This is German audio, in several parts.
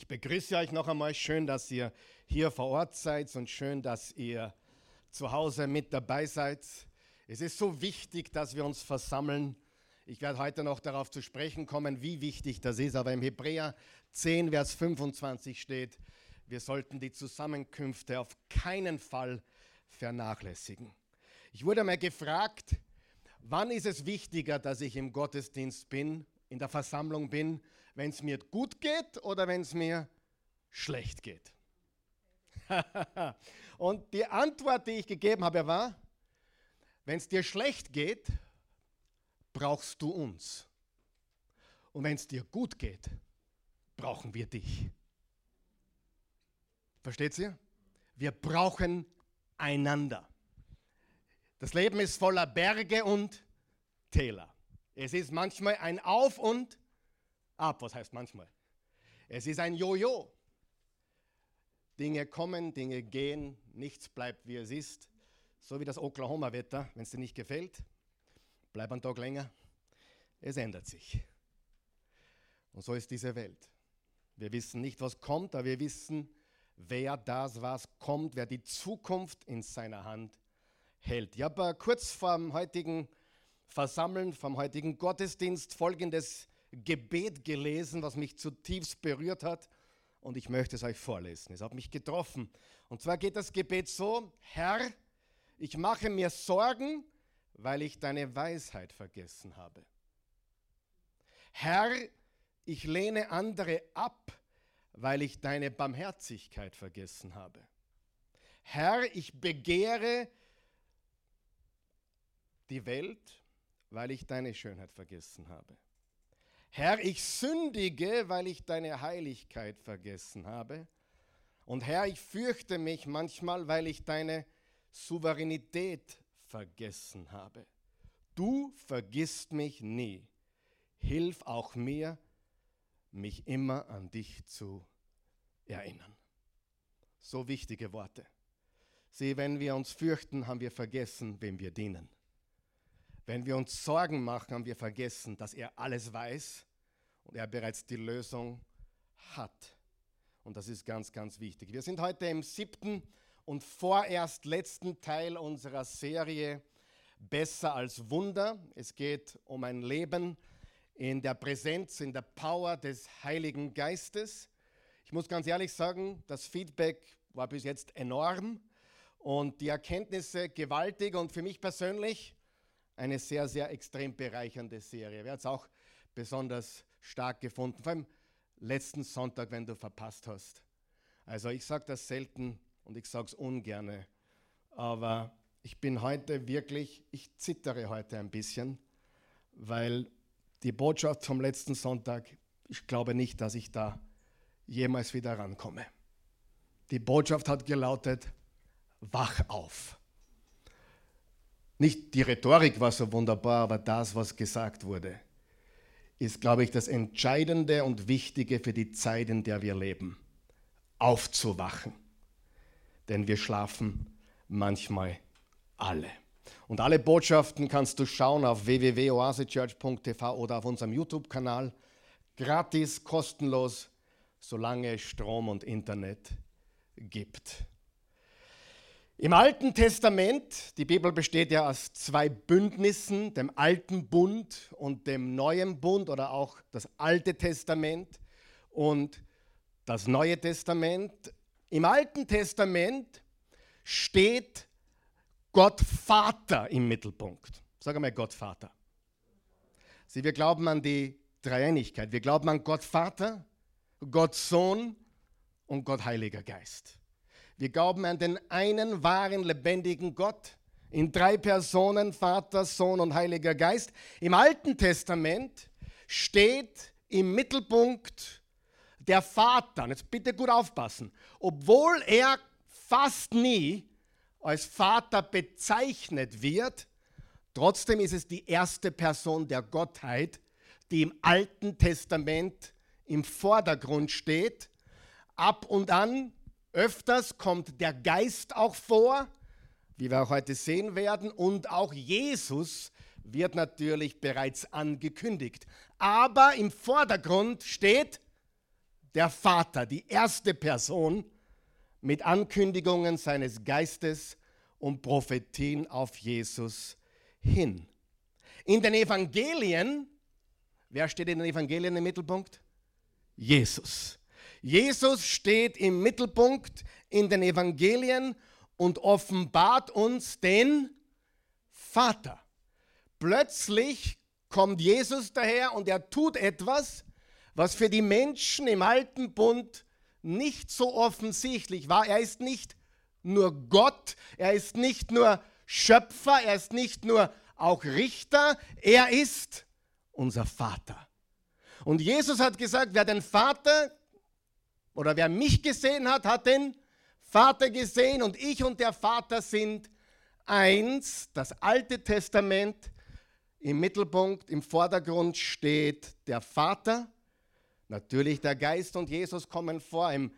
Ich begrüße euch noch einmal. Schön, dass ihr hier vor Ort seid und schön, dass ihr zu Hause mit dabei seid. Es ist so wichtig, dass wir uns versammeln. Ich werde heute noch darauf zu sprechen kommen, wie wichtig das ist. Aber im Hebräer 10, Vers 25 steht, wir sollten die Zusammenkünfte auf keinen Fall vernachlässigen. Ich wurde mal gefragt, wann ist es wichtiger, dass ich im Gottesdienst bin, in der Versammlung bin, wenn es mir gut geht oder wenn es mir schlecht geht? Und die Antwort, die ich gegeben habe, war, wenn es dir schlecht geht, brauchst du uns. Und wenn es dir gut geht, brauchen wir dich. Versteht ihr? Wir brauchen einander. Das Leben ist voller Berge und Täler. Es ist manchmal ein Auf und Ab. Was heißt manchmal? Es ist ein Jojo. Dinge kommen, Dinge gehen, nichts bleibt wie es ist. So wie das Oklahoma-Wetter, wenn es dir nicht gefällt, bleib einen Tag länger. Es ändert sich. Und so ist diese Welt. Wir wissen nicht, was kommt, aber wir wissen, wer das, was kommt, wer die Zukunft in seiner Hand hält. Ich habe kurz vor dem heutigen Versammeln, vom heutigen Gottesdienst folgendes Gebet gelesen, was mich zutiefst berührt hat und ich möchte es euch vorlesen. Es hat mich getroffen. Und zwar geht das Gebet so, Herr, ich mache mir Sorgen, weil ich deine Weisheit vergessen habe. Herr, ich lehne andere ab, weil ich deine Barmherzigkeit vergessen habe. Herr, ich begehre die Welt, weil ich deine Schönheit vergessen habe. Herr, ich sündige, weil ich deine Heiligkeit vergessen habe. Und Herr, ich fürchte mich manchmal, weil ich deine Souveränität vergessen habe. Du vergisst mich nie. Hilf auch mir, mich immer an dich zu erinnern. So wichtige Worte. Sieh, wenn wir uns fürchten, haben wir vergessen, wem wir dienen. Wenn wir uns Sorgen machen, haben wir vergessen, dass er alles weiß und er bereits die Lösung hat. Und das ist ganz, ganz wichtig. Wir sind heute im siebten und vorerst letzten Teil unserer Serie Besser als Wunder. Es geht um ein Leben in der Präsenz, in der Power des Heiligen Geistes. Ich muss ganz ehrlich sagen, das Feedback war bis jetzt enorm und die Erkenntnisse gewaltig und für mich persönlich eine sehr, sehr extrem bereichernde Serie. Wer hat es auch besonders stark gefunden, vor allem letzten Sonntag, wenn du verpasst hast. Also ich sage das selten und ich sage es ungerne, aber ich bin heute wirklich, ich zittere heute ein bisschen, weil die Botschaft vom letzten Sonntag, ich glaube nicht, dass ich da jemals wieder rankomme. Die Botschaft hat gelautet, wach auf. Nicht die Rhetorik war so wunderbar, aber das, was gesagt wurde, ist, glaube ich, das Entscheidende und Wichtige für die Zeit, in der wir leben. Aufzuwachen. Denn wir schlafen manchmal alle. Und alle Botschaften kannst du schauen auf www.oasechurch.tv oder auf unserem YouTube-Kanal. Gratis, kostenlos, solange es Strom und Internet gibt. Im Alten Testament, die Bibel besteht ja aus zwei Bündnissen, dem Alten Bund und dem Neuen Bund oder auch das Alte Testament und das Neue Testament. Im Alten Testament steht Gott Vater im Mittelpunkt. Sag einmal Gott Vater. Sie, wir glauben an die Dreieinigkeit. Wir glauben an Gott Vater, Gott Sohn und Gott Heiliger Geist. Wir glauben an den einen wahren, lebendigen Gott in drei Personen, Vater, Sohn und Heiliger Geist. Im Alten Testament steht im Mittelpunkt der Vater. Und jetzt bitte gut aufpassen. Obwohl er fast nie als Vater bezeichnet wird, trotzdem ist es die erste Person der Gottheit, die im Alten Testament im Vordergrund steht. Ab und an Öfters kommt der Geist auch vor, wie wir auch heute sehen werden, und auch Jesus wird natürlich bereits angekündigt. Aber im Vordergrund steht der Vater, die erste Person mit Ankündigungen seines Geistes und Prophetien auf Jesus hin. In den Evangelien, wer steht in den Evangelien im Mittelpunkt? Jesus. Jesus steht im Mittelpunkt in den Evangelien und offenbart uns den Vater. Plötzlich kommt Jesus daher und er tut etwas, was für die Menschen im alten Bund nicht so offensichtlich war. Er ist nicht nur Gott, er ist nicht nur Schöpfer, er ist nicht nur auch Richter, er ist unser Vater. Und Jesus hat gesagt, wer den Vater oder wer mich gesehen hat, hat den Vater gesehen und ich und der Vater sind eins. Das Alte Testament im Mittelpunkt, im Vordergrund steht der Vater. Natürlich der Geist und Jesus kommen vor. Im,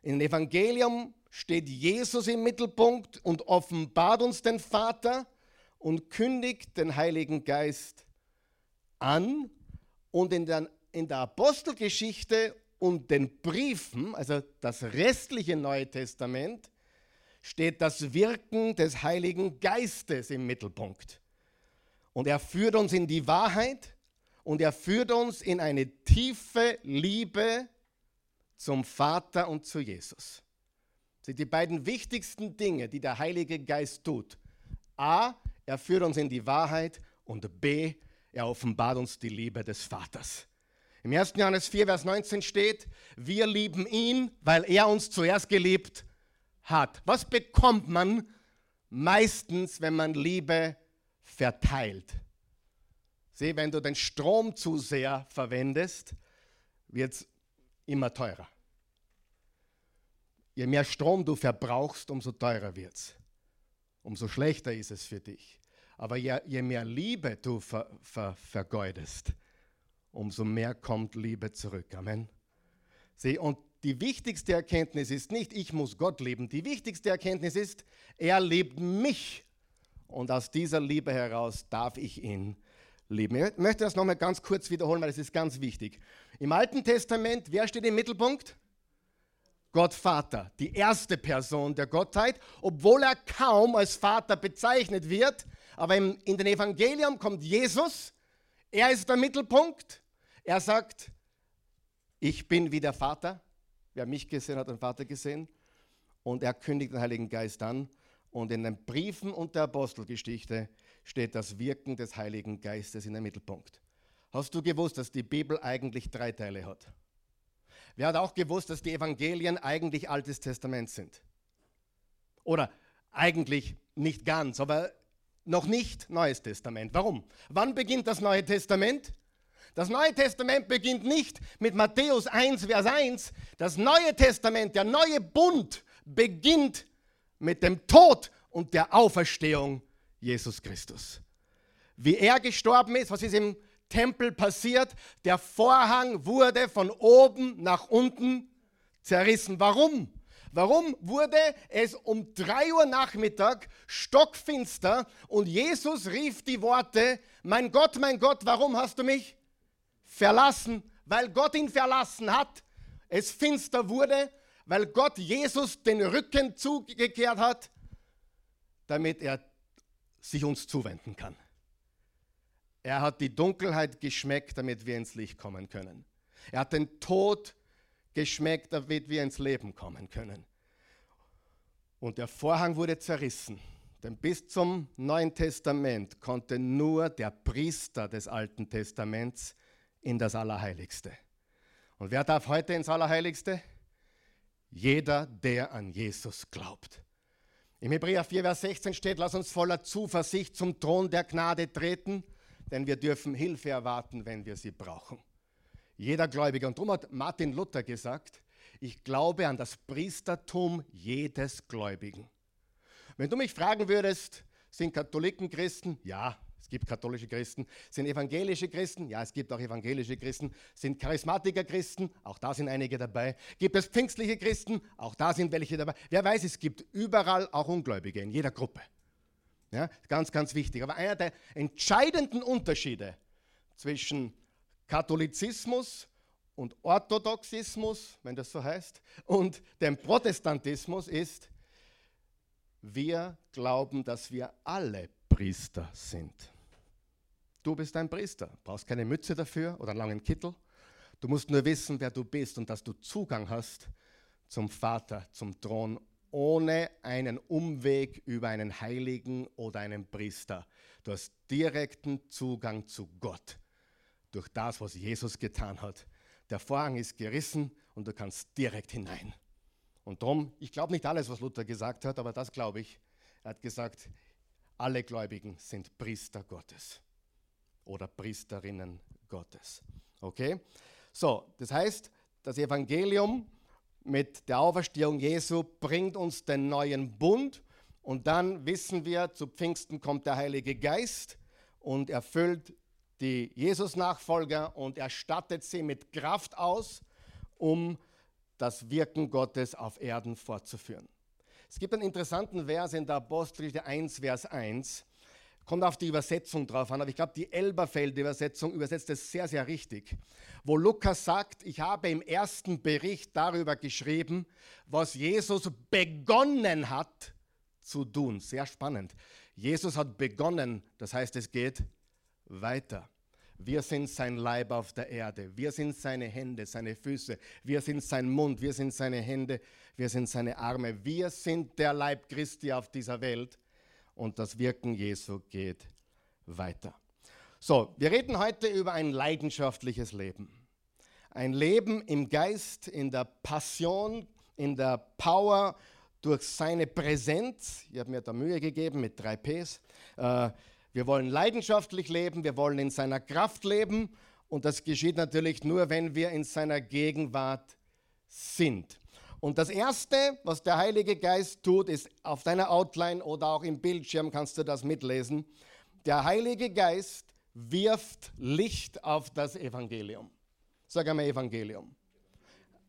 Im Evangelium steht Jesus im Mittelpunkt und offenbart uns den Vater und kündigt den Heiligen Geist an. Und in der, in der Apostelgeschichte und den Briefen, also das restliche Neue Testament, steht das Wirken des Heiligen Geistes im Mittelpunkt. Und er führt uns in die Wahrheit und er führt uns in eine tiefe Liebe zum Vater und zu Jesus. Das sind die beiden wichtigsten Dinge, die der Heilige Geist tut. A, er führt uns in die Wahrheit und B, er offenbart uns die Liebe des Vaters. Im 1. Johannes 4, Vers 19 steht, wir lieben ihn, weil er uns zuerst geliebt hat. Was bekommt man meistens, wenn man Liebe verteilt? Sieh, wenn du den Strom zu sehr verwendest, wird es immer teurer. Je mehr Strom du verbrauchst, umso teurer wird es. Umso schlechter ist es für dich. Aber je, je mehr Liebe du ver, ver, vergeudest, umso mehr kommt Liebe zurück. Amen. Sieh, und die wichtigste Erkenntnis ist nicht, ich muss Gott lieben. Die wichtigste Erkenntnis ist, er liebt mich. Und aus dieser Liebe heraus darf ich ihn lieben. Ich möchte das nochmal ganz kurz wiederholen, weil es ist ganz wichtig. Im Alten Testament, wer steht im Mittelpunkt? Gott Vater, die erste Person der Gottheit, obwohl er kaum als Vater bezeichnet wird. Aber in den Evangelium kommt Jesus, er ist der Mittelpunkt. Er sagt, ich bin wie der Vater. Wer mich gesehen hat, den Vater gesehen. Und er kündigt den Heiligen Geist an. Und in den Briefen und der Apostelgeschichte steht das Wirken des Heiligen Geistes in den Mittelpunkt. Hast du gewusst, dass die Bibel eigentlich drei Teile hat? Wer hat auch gewusst, dass die Evangelien eigentlich Altes Testament sind? Oder eigentlich nicht ganz, aber noch nicht Neues Testament. Warum? Wann beginnt das Neue Testament? Das Neue Testament beginnt nicht mit Matthäus 1, Vers 1. Das Neue Testament, der neue Bund, beginnt mit dem Tod und der Auferstehung Jesus Christus. Wie er gestorben ist, was ist im Tempel passiert? Der Vorhang wurde von oben nach unten zerrissen. Warum? Warum wurde es um 3 Uhr Nachmittag stockfinster und Jesus rief die Worte, mein Gott, mein Gott, warum hast du mich verlassen? Weil Gott ihn verlassen hat, es finster wurde, weil Gott Jesus den Rücken zugekehrt hat, damit er sich uns zuwenden kann. Er hat die Dunkelheit geschmeckt, damit wir ins Licht kommen können. Er hat den Tod geschmeckt, damit wir ins Leben kommen können. Und der Vorhang wurde zerrissen. Denn bis zum Neuen Testament konnte nur der Priester des Alten Testaments in das Allerheiligste. Und wer darf heute ins Allerheiligste? Jeder, der an Jesus glaubt. Im Hebräer 4, Vers 16 steht, lass uns voller Zuversicht zum Thron der Gnade treten, denn wir dürfen Hilfe erwarten, wenn wir sie brauchen. Jeder Gläubige. Und darum hat Martin Luther gesagt, ich glaube an das Priestertum jedes Gläubigen. Wenn du mich fragen würdest, sind Katholiken Christen? Ja, es gibt katholische Christen. Sind evangelische Christen? Ja, es gibt auch evangelische Christen. Sind Charismatiker Christen? Auch da sind einige dabei. Gibt es pfingstliche Christen? Auch da sind welche dabei. Wer weiß, es gibt überall auch Ungläubige, in jeder Gruppe. Ja, ganz, ganz wichtig. Aber einer der entscheidenden Unterschiede zwischen Katholizismus und Orthodoxismus, wenn das so heißt, und dem Protestantismus ist, wir glauben, dass wir alle Priester sind. Du bist ein Priester, brauchst keine Mütze dafür oder einen langen Kittel. Du musst nur wissen, wer du bist und dass du Zugang hast zum Vater, zum Thron, ohne einen Umweg über einen Heiligen oder einen Priester. Du hast direkten Zugang zu Gott durch das, was Jesus getan hat. Der Vorhang ist gerissen und du kannst direkt hinein. Und darum, ich glaube nicht alles, was Luther gesagt hat, aber das glaube ich. Er hat gesagt, alle Gläubigen sind Priester Gottes oder Priesterinnen Gottes. Okay? So, das heißt, das Evangelium mit der Auferstehung Jesu bringt uns den neuen Bund und dann wissen wir, zu Pfingsten kommt der Heilige Geist und erfüllt die Jesus-Nachfolger und erstattet sie mit Kraft aus, um das Wirken Gottes auf Erden fortzuführen. Es gibt einen interessanten Vers in der Apostelgeschichte 1, Vers 1. Kommt auf die Übersetzung drauf an, aber ich glaube, die Elberfeld-Übersetzung übersetzt es sehr, sehr richtig. Wo Lukas sagt, ich habe im ersten Bericht darüber geschrieben, was Jesus begonnen hat zu tun. Sehr spannend. Jesus hat begonnen, das heißt, es geht weiter. Wir sind sein Leib auf der Erde. Wir sind seine Hände, seine Füße. Wir sind sein Mund. Wir sind seine Hände. Wir sind seine Arme. Wir sind der Leib Christi auf dieser Welt. Und das Wirken Jesu geht weiter. So, wir reden heute über ein leidenschaftliches Leben. Ein Leben im Geist, in der Passion, in der Power, durch seine Präsenz. Ich habe mir da Mühe gegeben mit drei Ps. Äh, wir wollen leidenschaftlich leben, wir wollen in seiner Kraft leben und das geschieht natürlich nur, wenn wir in seiner Gegenwart sind. Und das Erste, was der Heilige Geist tut, ist auf deiner Outline oder auch im Bildschirm kannst du das mitlesen. Der Heilige Geist wirft Licht auf das Evangelium. Sag einmal Evangelium.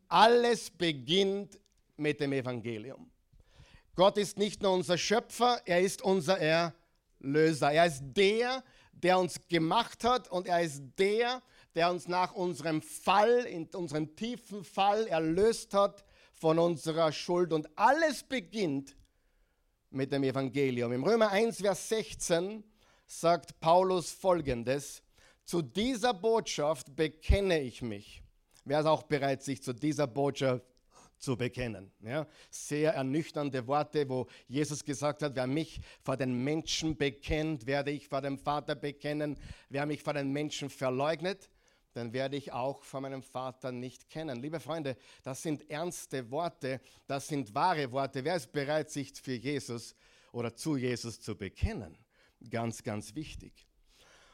Alles beginnt mit dem Evangelium. Gott ist nicht nur unser Schöpfer, er ist unser Erlöser. Löser. Er ist der, der uns gemacht hat und er ist der, der uns nach unserem Fall, in unserem tiefen Fall erlöst hat von unserer Schuld. Und alles beginnt mit dem Evangelium. Im Römer 1, Vers 16 sagt Paulus folgendes, zu dieser Botschaft bekenne ich mich. Wer ist auch bereit, sich zu dieser Botschaft zu bekennen. Ja, sehr ernüchternde Worte, wo Jesus gesagt hat, wer mich vor den Menschen bekennt, werde ich vor dem Vater bekennen. Wer mich vor den Menschen verleugnet, dann werde ich auch vor meinem Vater nicht kennen. Liebe Freunde, das sind ernste Worte, das sind wahre Worte. Wer ist bereit, sich für Jesus oder zu Jesus zu bekennen? Ganz, ganz wichtig.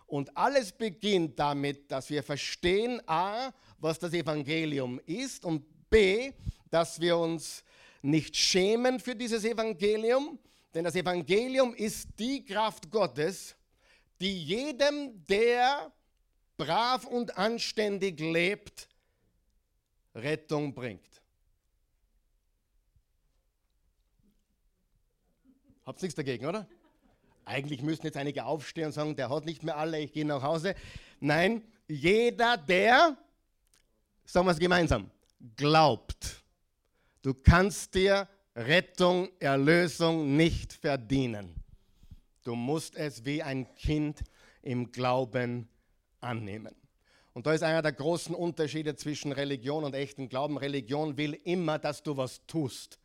Und alles beginnt damit, dass wir verstehen, a, was das Evangelium ist und b, dass wir uns nicht schämen für dieses Evangelium, denn das Evangelium ist die Kraft Gottes, die jedem, der brav und anständig lebt, Rettung bringt. Habt nichts dagegen, oder? Eigentlich müssen jetzt einige aufstehen und sagen, der hat nicht mehr alle, ich gehe nach Hause. Nein, jeder, der, sagen wir es gemeinsam, glaubt. Du kannst dir Rettung, Erlösung nicht verdienen. Du musst es wie ein Kind im Glauben annehmen. Und da ist einer der großen Unterschiede zwischen Religion und echten Glauben. Religion will immer, dass du was tust.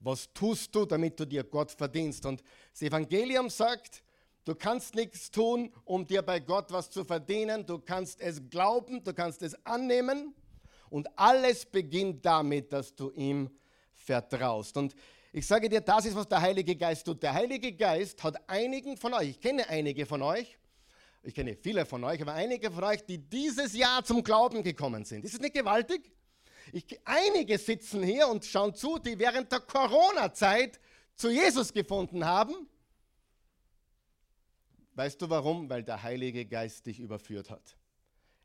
Was tust du, damit du dir Gott verdienst? Und das Evangelium sagt, du kannst nichts tun, um dir bei Gott was zu verdienen. Du kannst es glauben, du kannst es annehmen und alles beginnt damit, dass du ihm vertraust. Und ich sage dir, das ist, was der Heilige Geist tut. Der Heilige Geist hat einigen von euch, ich kenne einige von euch, ich kenne viele von euch, aber einige von euch, die dieses Jahr zum Glauben gekommen sind. Ist es nicht gewaltig? Ich, einige sitzen hier und schauen zu, die während der Corona-Zeit zu Jesus gefunden haben. Weißt du warum? Weil der Heilige Geist dich überführt hat.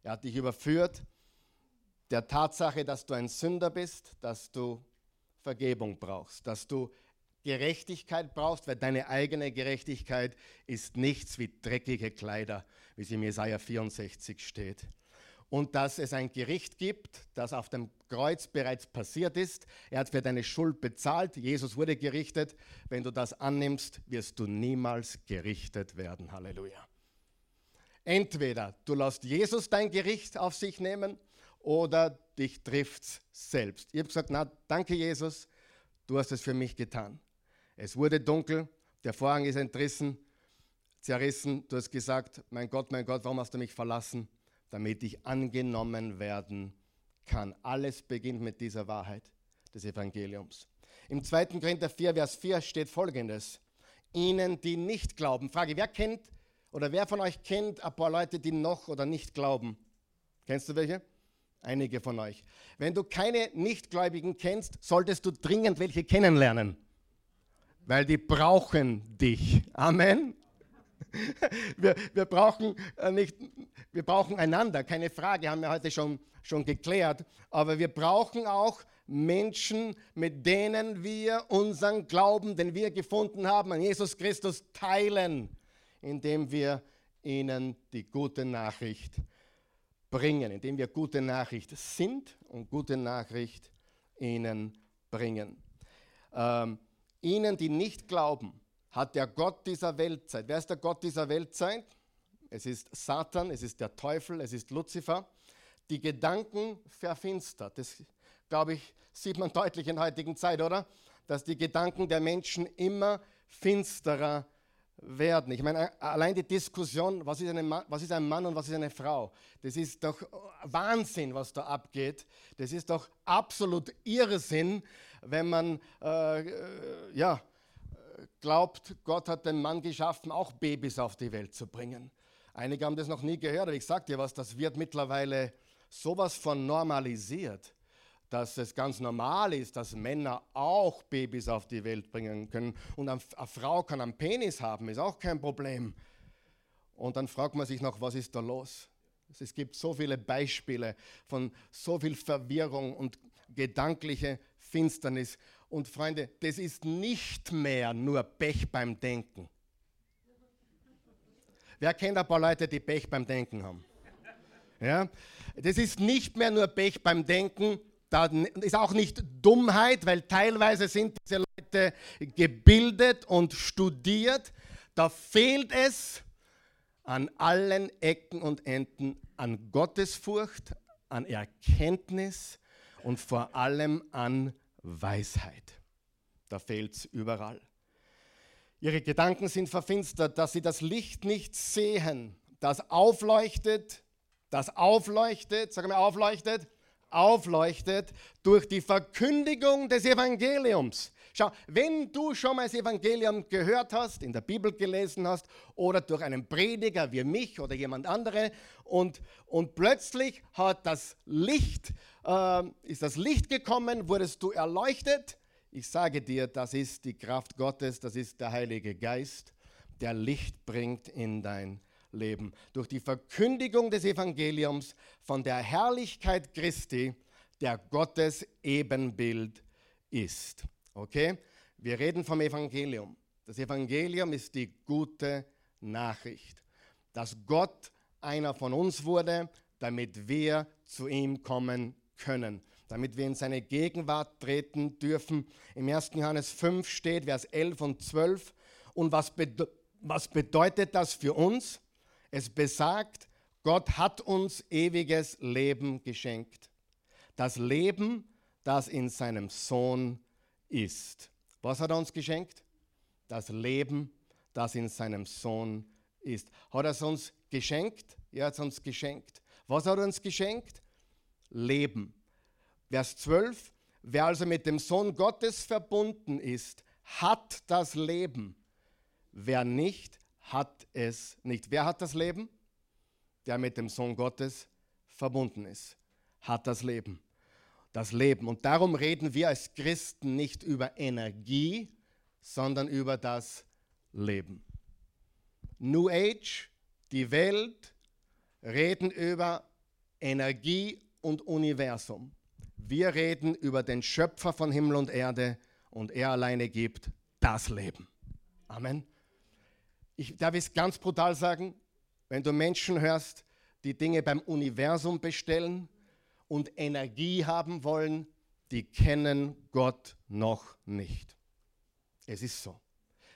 Er hat dich überführt der Tatsache, dass du ein Sünder bist, dass du Vergebung brauchst, dass du Gerechtigkeit brauchst, weil deine eigene Gerechtigkeit ist nichts wie dreckige Kleider, wie es im Jesaja 64 steht. und dass es ein Gericht gibt, das auf dem Kreuz bereits passiert ist. Er hat für deine Schuld bezahlt. Jesus wurde gerichtet. Wenn du das annimmst, wirst du niemals gerichtet werden. Halleluja. Entweder du lässt Jesus dein Gericht auf sich nehmen oder dich trifft es selbst. Ich habe gesagt, na danke Jesus, du hast es für mich getan. Es wurde dunkel, der Vorhang ist entrissen, zerrissen. Du hast gesagt, mein Gott, mein Gott, warum hast du mich verlassen? Damit ich angenommen werden kann. Alles beginnt mit dieser Wahrheit des Evangeliums. Im 2. Korinther 4, Vers 4 steht folgendes. Ihnen, die nicht glauben. Frage, wer kennt oder wer von euch kennt ein paar Leute, die noch oder nicht glauben? Kennst du welche? Einige von euch. Wenn du keine Nichtgläubigen kennst, solltest du dringend welche kennenlernen, weil die brauchen dich. Amen. Wir, wir, brauchen äh, nicht, wir brauchen einander, keine Frage, haben wir heute schon, schon geklärt. Aber wir brauchen auch Menschen, mit denen wir unseren Glauben, den wir gefunden haben, an Jesus Christus teilen, indem wir ihnen die gute Nachricht bringen, indem wir gute Nachricht sind und gute Nachricht ihnen bringen. Ähm, ihnen, die nicht glauben, hat der Gott dieser Weltzeit. Wer ist der Gott dieser Weltzeit? Es ist Satan, es ist der Teufel, es ist Luzifer. Die Gedanken verfinstert. Das, glaube ich, sieht man deutlich in der heutigen Zeit, oder? Dass die Gedanken der Menschen immer finsterer werden. Ich meine, allein die Diskussion, was ist, eine, was ist ein Mann und was ist eine Frau, das ist doch Wahnsinn, was da abgeht. Das ist doch absolut Irrsinn, wenn man äh, äh ja, glaubt, Gott hat den Mann geschaffen, auch Babys auf die Welt zu bringen. Einige haben das noch nie gehört, aber ich sage dir was, das wird mittlerweile sowas von normalisiert, dass es ganz normal ist, dass Männer auch Babys auf die Welt bringen können. Und eine Frau kann einen Penis haben, ist auch kein Problem. Und dann fragt man sich noch, was ist da los? Es gibt so viele Beispiele von so viel Verwirrung und gedankliche Finsternis. Und Freunde, das ist nicht mehr nur Pech beim Denken. Wer kennt ein paar Leute, die Pech beim Denken haben? Ja? Das ist nicht mehr nur Pech beim Denken, das ist auch nicht Dummheit, weil teilweise sind diese Leute gebildet und studiert. Da fehlt es an allen Ecken und Enden an Gottesfurcht, an Erkenntnis und vor allem an Weisheit. Da fehlt es überall. Ihre Gedanken sind verfinstert, dass sie das Licht nicht sehen, das aufleuchtet, das aufleuchtet, sag mal aufleuchtet, aufleuchtet durch die Verkündigung des Evangeliums. Schau, wenn du schon mal das Evangelium gehört hast, in der Bibel gelesen hast oder durch einen Prediger wie mich oder jemand andere und, und plötzlich hat das Licht äh, ist das Licht gekommen, wurdest du erleuchtet. Ich sage dir, das ist die Kraft Gottes, das ist der Heilige Geist, der Licht bringt in dein Leben. Durch die Verkündigung des Evangeliums von der Herrlichkeit Christi, der Gottes Ebenbild ist. Okay? Wir reden vom Evangelium. Das Evangelium ist die gute Nachricht, dass Gott einer von uns wurde, damit wir zu ihm kommen können, damit wir in seine Gegenwart treten dürfen. Im 1. Johannes 5 steht Vers 11 und 12. Und was, bede was bedeutet das für uns? Es besagt, Gott hat uns ewiges Leben geschenkt. Das Leben, das in seinem Sohn ist. Was hat er uns geschenkt? Das Leben, das in seinem Sohn ist. Hat er es uns geschenkt? Er hat es uns geschenkt. Was hat er uns geschenkt? Leben. Vers 12, wer also mit dem Sohn Gottes verbunden ist, hat das Leben. Wer nicht, hat es nicht. Wer hat das Leben? Der mit dem Sohn Gottes verbunden ist, hat das Leben. Das Leben. Und darum reden wir als Christen nicht über Energie, sondern über das Leben. New Age, die Welt, reden über Energie und Universum. Wir reden über den Schöpfer von Himmel und Erde und er alleine gibt das Leben. Amen. Ich darf es ganz brutal sagen, wenn du Menschen hörst, die Dinge beim Universum bestellen und Energie haben wollen, die kennen Gott noch nicht. Es ist so.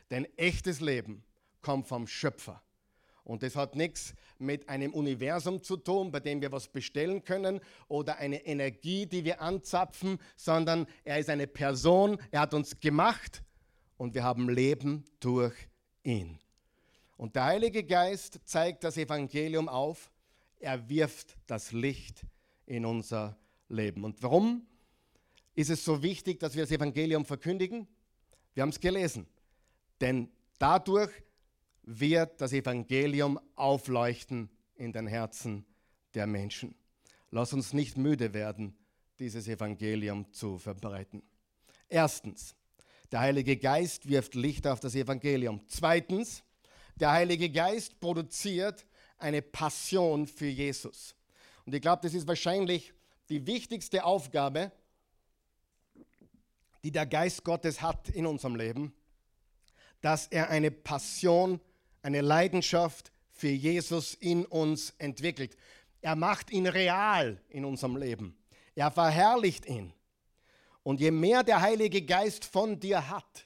Denn echtes Leben kommt vom Schöpfer. Und das hat nichts mit einem Universum zu tun, bei dem wir was bestellen können oder eine Energie, die wir anzapfen, sondern er ist eine Person, er hat uns gemacht und wir haben Leben durch ihn. Und der Heilige Geist zeigt das Evangelium auf, er wirft das Licht in unser Leben. Und warum ist es so wichtig, dass wir das Evangelium verkündigen? Wir haben es gelesen. Denn dadurch wird das Evangelium aufleuchten in den Herzen der Menschen. Lass uns nicht müde werden, dieses Evangelium zu verbreiten. Erstens, der Heilige Geist wirft Licht auf das Evangelium. Zweitens, der Heilige Geist produziert eine Passion für Jesus. Und ich glaube, das ist wahrscheinlich die wichtigste Aufgabe, die der Geist Gottes hat in unserem Leben, dass er eine Passion, eine Leidenschaft für Jesus in uns entwickelt. Er macht ihn real in unserem Leben. Er verherrlicht ihn. Und je mehr der Heilige Geist von dir hat,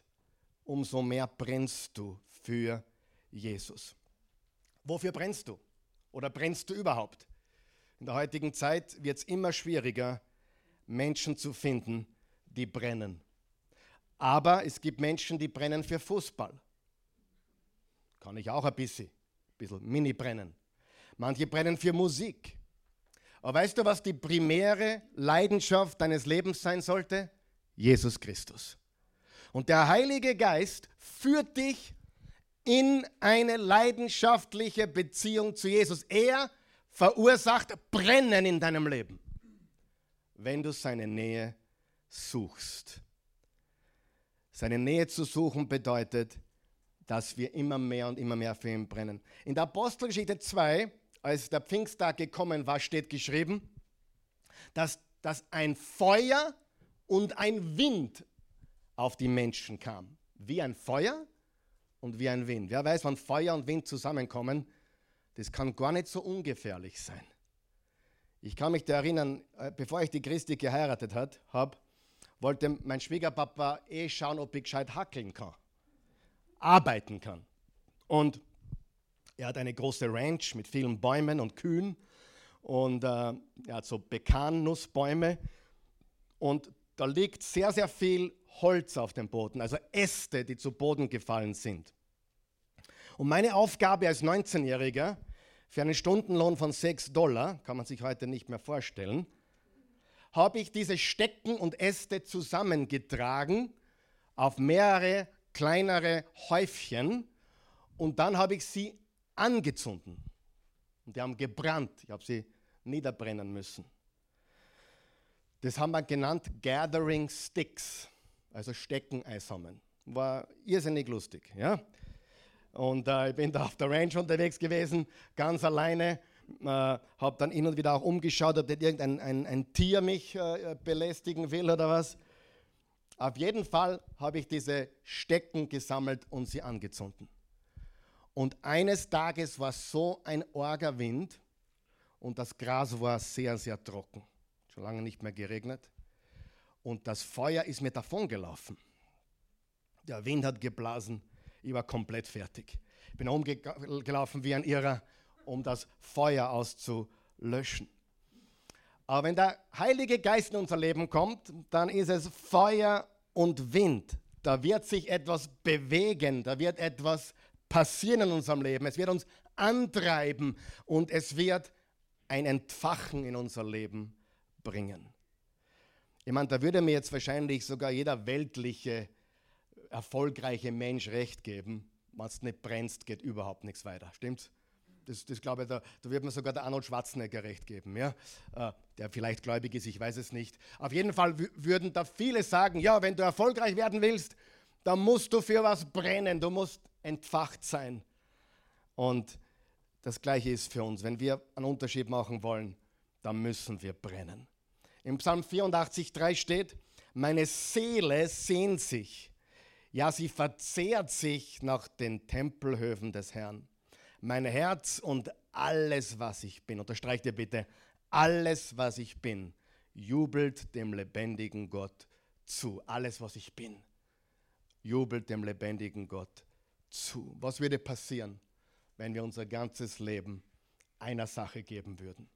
umso mehr brennst du für Jesus. Wofür brennst du? Oder brennst du überhaupt? In der heutigen Zeit wird es immer schwieriger, Menschen zu finden, die brennen. Aber es gibt Menschen, die brennen für Fußball. Kann ich auch ein bisschen, ein bisschen mini brennen. Manche brennen für Musik. Aber weißt du, was die primäre Leidenschaft deines Lebens sein sollte? Jesus Christus. Und der Heilige Geist führt dich in eine leidenschaftliche Beziehung zu Jesus. Er verursacht Brennen in deinem Leben, wenn du seine Nähe suchst. Seine Nähe zu suchen bedeutet, dass wir immer mehr und immer mehr für ihn brennen. In der Apostelgeschichte 2, als der Pfingsttag gekommen war, steht geschrieben, dass, dass ein Feuer und ein Wind auf die Menschen kam. Wie ein Feuer und wie ein Wind. Wer weiß, wann Feuer und Wind zusammenkommen, das kann gar nicht so ungefährlich sein. Ich kann mich da erinnern, äh, bevor ich die Christi geheiratet habe, wollte mein Schwiegerpapa eh schauen, ob ich gescheit hackeln kann, arbeiten kann. Und er hat eine große Ranch mit vielen Bäumen und Kühen und äh, er hat so Pekannussbäume und da liegt sehr, sehr viel Holz auf dem Boden, also Äste, die zu Boden gefallen sind. Und meine Aufgabe als 19-Jähriger für einen Stundenlohn von 6 Dollar, kann man sich heute nicht mehr vorstellen, habe ich diese Stecken und Äste zusammengetragen auf mehrere kleinere Häufchen und dann habe ich sie angezündet. Und die haben gebrannt. Ich habe sie niederbrennen müssen. Das haben wir genannt Gathering Sticks, also Stecken einsammeln. War irrsinnig lustig. Ja? Und äh, ich bin da auf der Ranch unterwegs gewesen, ganz alleine äh, habe dann hin und wieder auch umgeschaut, ob nicht irgendein ein, ein Tier mich äh, belästigen will oder was. Auf jeden Fall habe ich diese Stecken gesammelt und sie angezündet. Und eines Tages war so ein Orgerwind und das Gras war sehr, sehr trocken. Schon lange nicht mehr geregnet. Und das Feuer ist mir davongelaufen. Der Wind hat geblasen. Ich war komplett fertig. Ich bin umgelaufen wie ein Irrer um das Feuer auszulöschen. Aber wenn der Heilige Geist in unser Leben kommt, dann ist es Feuer und Wind. Da wird sich etwas bewegen, da wird etwas passieren in unserem Leben. Es wird uns antreiben und es wird ein Entfachen in unser Leben bringen. Ich meine, da würde mir jetzt wahrscheinlich sogar jeder weltliche, erfolgreiche Mensch recht geben. Wenn es nicht brennst, geht überhaupt nichts weiter. Stimmt's? Das, das glaube ich, da, da, wird mir sogar der Arnold Schwarzenegger recht geben, ja? Äh, der vielleicht gläubig ist, ich weiß es nicht. Auf jeden Fall würden da viele sagen, ja, wenn du erfolgreich werden willst, dann musst du für was brennen, du musst entfacht sein. Und das Gleiche ist für uns. Wenn wir einen Unterschied machen wollen, dann müssen wir brennen. Im Psalm 84,3 steht, meine Seele sehnt sich, ja, sie verzehrt sich nach den Tempelhöfen des Herrn. Mein Herz und alles, was ich bin, unterstreicht ihr bitte, alles, was ich bin, jubelt dem lebendigen Gott zu. Alles, was ich bin, jubelt dem lebendigen Gott zu. Was würde passieren, wenn wir unser ganzes Leben einer Sache geben würden?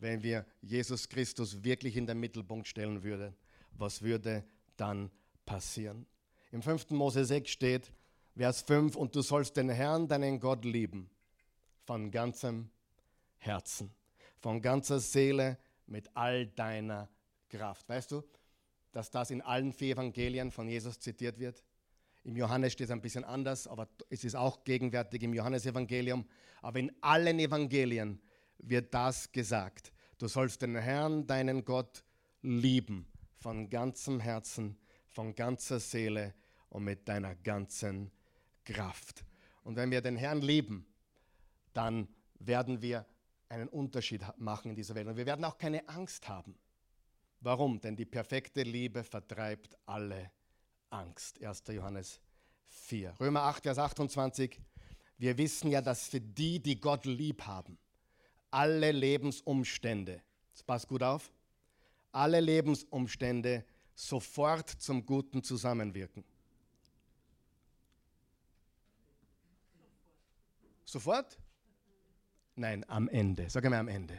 Wenn wir Jesus Christus wirklich in den Mittelpunkt stellen würden, was würde dann passieren? Im 5. Mose 6 steht, Vers 5, und du sollst den Herrn, deinen Gott lieben, von ganzem Herzen, von ganzer Seele, mit all deiner Kraft. Weißt du, dass das in allen vier Evangelien von Jesus zitiert wird? Im Johannes steht es ein bisschen anders, aber es ist auch gegenwärtig im Johannesevangelium. Aber in allen Evangelien wird das gesagt. Du sollst den Herrn, deinen Gott, lieben von ganzem Herzen, von ganzer Seele und mit deiner ganzen Kraft. Und wenn wir den Herrn lieben, dann werden wir einen Unterschied machen in dieser Welt. Und wir werden auch keine Angst haben. Warum? Denn die perfekte Liebe vertreibt alle Angst. 1. Johannes 4. Römer 8, Vers 28. Wir wissen ja, dass für die, die Gott lieb haben, alle Lebensumstände, das passt gut auf, alle Lebensumstände sofort zum Guten zusammenwirken. Sofort? Nein, am Ende. Sag mal am Ende.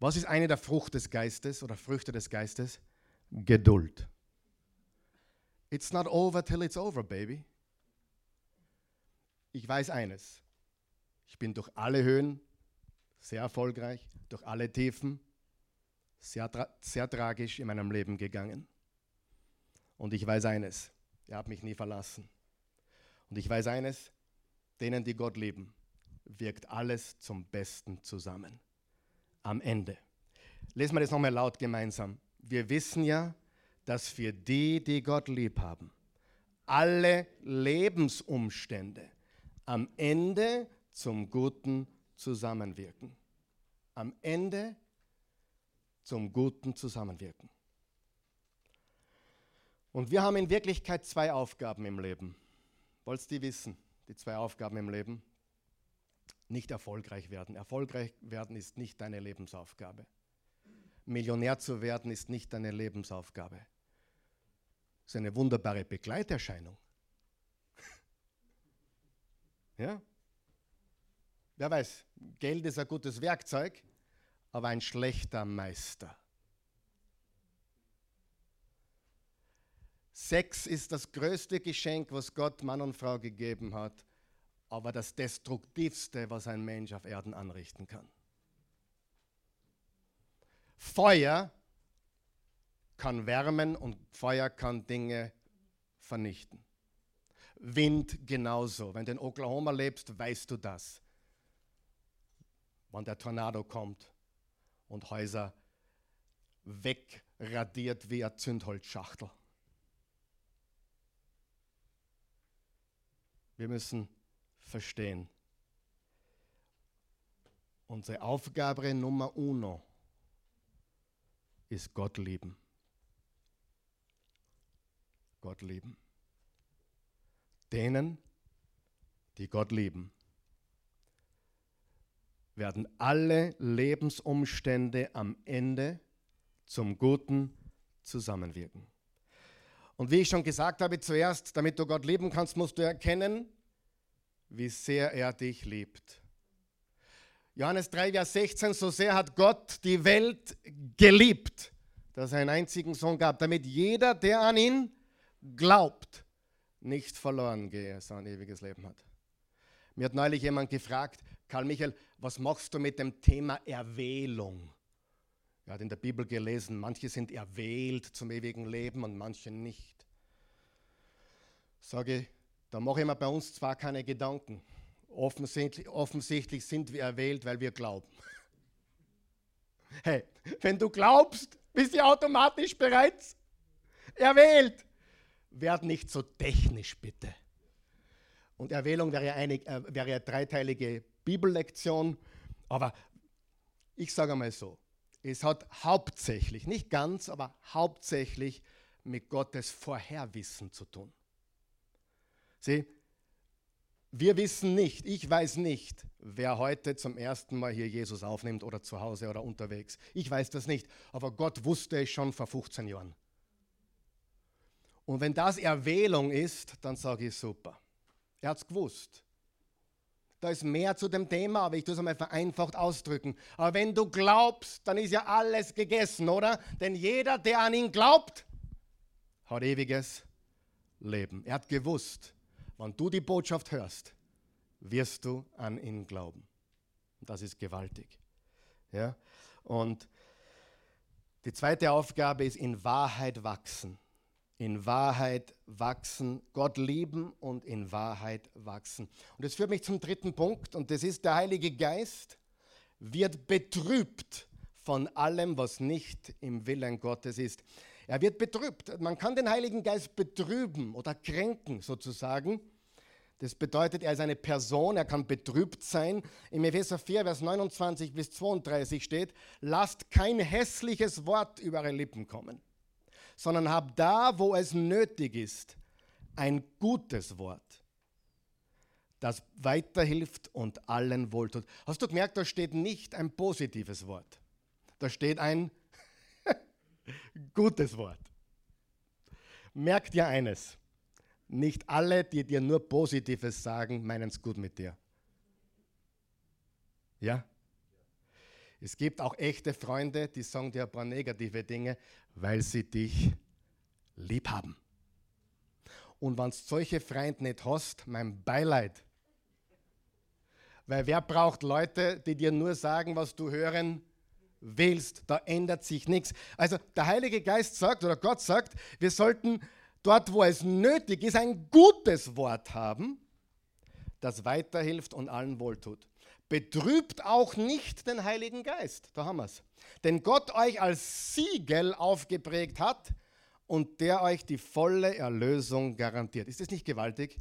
Was ist eine der Frucht des Geistes oder Früchte des Geistes? Geduld. It's not over till it's over, baby. Ich weiß eines. Ich bin durch alle Höhen sehr erfolgreich, durch alle Tiefen sehr, tra sehr tragisch in meinem Leben gegangen. Und ich weiß eines. Er hat mich nie verlassen. Und ich weiß eines, denen, die Gott lieben, wirkt alles zum Besten zusammen. Am Ende. Lesen wir das nochmal laut gemeinsam. Wir wissen ja, dass für die, die Gott lieb haben, alle Lebensumstände am Ende zum Guten zusammenwirken. Am Ende zum Guten zusammenwirken. Und wir haben in Wirklichkeit zwei Aufgaben im Leben. Wollt ihr die wissen? Die zwei Aufgaben im Leben? Nicht erfolgreich werden. Erfolgreich werden ist nicht deine Lebensaufgabe. Millionär zu werden ist nicht deine Lebensaufgabe. Das ist eine wunderbare Begleiterscheinung. ja? Wer weiß, Geld ist ein gutes Werkzeug, aber ein schlechter Meister. Sex ist das größte Geschenk, was Gott Mann und Frau gegeben hat, aber das destruktivste, was ein Mensch auf Erden anrichten kann. Feuer kann wärmen und Feuer kann Dinge vernichten. Wind genauso. Wenn du in Oklahoma lebst, weißt du das. Wenn der Tornado kommt und Häuser wegradiert wie eine Zündholzschachtel. Wir müssen verstehen. Unsere Aufgabe Nummer uno ist Gott lieben. Gott lieben. Denen, die Gott lieben, werden alle Lebensumstände am Ende zum Guten zusammenwirken. Und wie ich schon gesagt habe, zuerst, damit du Gott lieben kannst, musst du erkennen, wie sehr er dich liebt. Johannes 3, Vers 16, so sehr hat Gott die Welt geliebt, dass er einen einzigen Sohn gab, damit jeder, der an ihn glaubt, nicht verloren gehe, sondern ewiges Leben hat. Mir hat neulich jemand gefragt, Karl Michael, was machst du mit dem Thema Erwählung? Er hat in der Bibel gelesen, manche sind erwählt zum ewigen Leben und manche nicht. Sage da mache ich mir bei uns zwar keine Gedanken. Offensichtlich, offensichtlich sind wir erwählt, weil wir glauben. Hey, wenn du glaubst, bist du automatisch bereits erwählt. Werd nicht so technisch, bitte. Und Erwählung wäre eine, äh, wäre eine dreiteilige Bibellektion, aber ich sage einmal so, es hat hauptsächlich, nicht ganz, aber hauptsächlich mit Gottes Vorherwissen zu tun. Sieh, wir wissen nicht, ich weiß nicht, wer heute zum ersten Mal hier Jesus aufnimmt oder zu Hause oder unterwegs. Ich weiß das nicht, aber Gott wusste es schon vor 15 Jahren. Und wenn das Erwählung ist, dann sage ich super. Er hat es gewusst. Da ist mehr zu dem Thema, aber ich tue es einmal vereinfacht ausdrücken. Aber wenn du glaubst, dann ist ja alles gegessen, oder? Denn jeder, der an ihn glaubt, hat ewiges Leben. Er hat gewusst, wenn du die Botschaft hörst, wirst du an ihn glauben. Das ist gewaltig. Ja? Und die zweite Aufgabe ist in Wahrheit wachsen in Wahrheit wachsen, Gott lieben und in Wahrheit wachsen. Und das führt mich zum dritten Punkt und das ist der Heilige Geist wird betrübt von allem, was nicht im Willen Gottes ist. Er wird betrübt. Man kann den Heiligen Geist betrüben oder kränken sozusagen. Das bedeutet, er ist eine Person, er kann betrübt sein. Im Epheser 4, Vers 29 bis 32 steht, lasst kein hässliches Wort über eure Lippen kommen sondern hab da, wo es nötig ist, ein gutes Wort, das weiterhilft und allen wohltut. Hast du gemerkt, da steht nicht ein positives Wort. Da steht ein gutes Wort. Merk dir eines. Nicht alle, die dir nur Positives sagen, meinen es gut mit dir. Ja? Es gibt auch echte Freunde, die sagen dir ein paar negative Dinge, weil sie dich lieb haben. Und wenn du solche Freunde nicht hast, mein Beileid. Weil wer braucht Leute, die dir nur sagen, was du hören willst? Da ändert sich nichts. Also der Heilige Geist sagt oder Gott sagt, wir sollten dort, wo es nötig ist, ein gutes Wort haben, das weiterhilft und allen wohltut. Betrübt auch nicht den Heiligen Geist. Da haben wir es. Denn Gott euch als Siegel aufgeprägt hat und der euch die volle Erlösung garantiert. Ist das nicht gewaltig?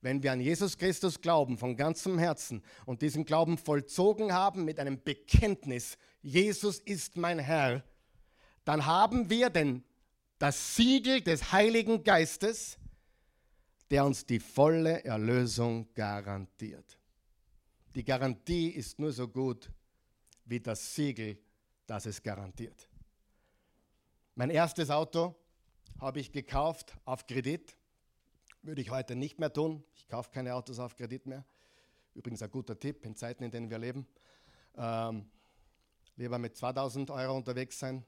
Wenn wir an Jesus Christus glauben von ganzem Herzen und diesen Glauben vollzogen haben mit einem Bekenntnis, Jesus ist mein Herr, dann haben wir den, das Siegel des Heiligen Geistes, der uns die volle Erlösung garantiert. Die Garantie ist nur so gut wie das Siegel, das es garantiert. Mein erstes Auto habe ich gekauft auf Kredit. Würde ich heute nicht mehr tun. Ich kaufe keine Autos auf Kredit mehr. Übrigens ein guter Tipp in Zeiten, in denen wir leben. Ähm, lieber mit 2000 Euro unterwegs sein,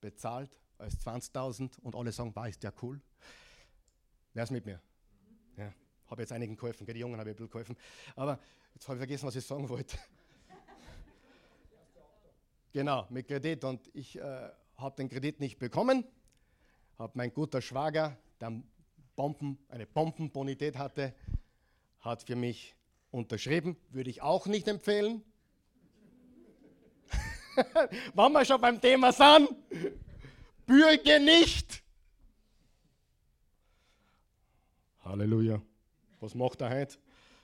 bezahlt, als 20.000 und alle sagen, war ist ja cool. Wer ist mit mir? Habe jetzt einigen geholfen, die Jungen habe ich ein bisschen geholfen. Aber jetzt habe ich vergessen, was ich sagen wollte. genau, mit Kredit. Und ich äh, habe den Kredit nicht bekommen. Habe mein guter Schwager, der Bomben, eine Bombenbonität hatte, hat für mich unterschrieben. Würde ich auch nicht empfehlen. Wenn wir schon beim Thema sind, bürge nicht. Halleluja. Was macht er heute?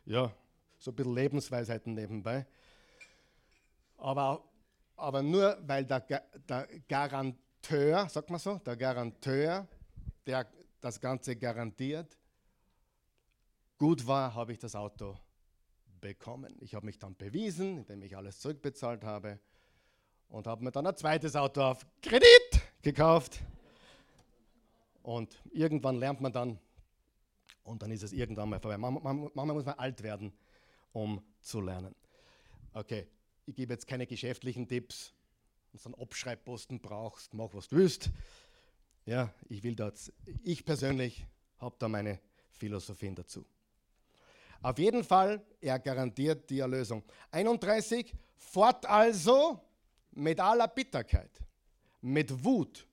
Ja, so ein bisschen Lebensweisheiten nebenbei. Aber, aber nur weil der, der Garanteur, sagt man so, der Garanteur, der das Ganze garantiert, gut war, habe ich das Auto bekommen. Ich habe mich dann bewiesen, indem ich alles zurückbezahlt habe und habe mir dann ein zweites Auto auf Kredit gekauft. Und irgendwann lernt man dann, und dann ist es irgendwann mal vorbei. Manchmal, muss man alt werden, um zu lernen. Okay, ich gebe jetzt keine geschäftlichen Tipps. Wenn du einen Abschreibposten brauchst, mach was du willst. Ja, ich will das. Ich persönlich habe da meine Philosophien dazu. Auf jeden Fall, er garantiert die Erlösung. 31, fort also mit aller Bitterkeit, mit Wut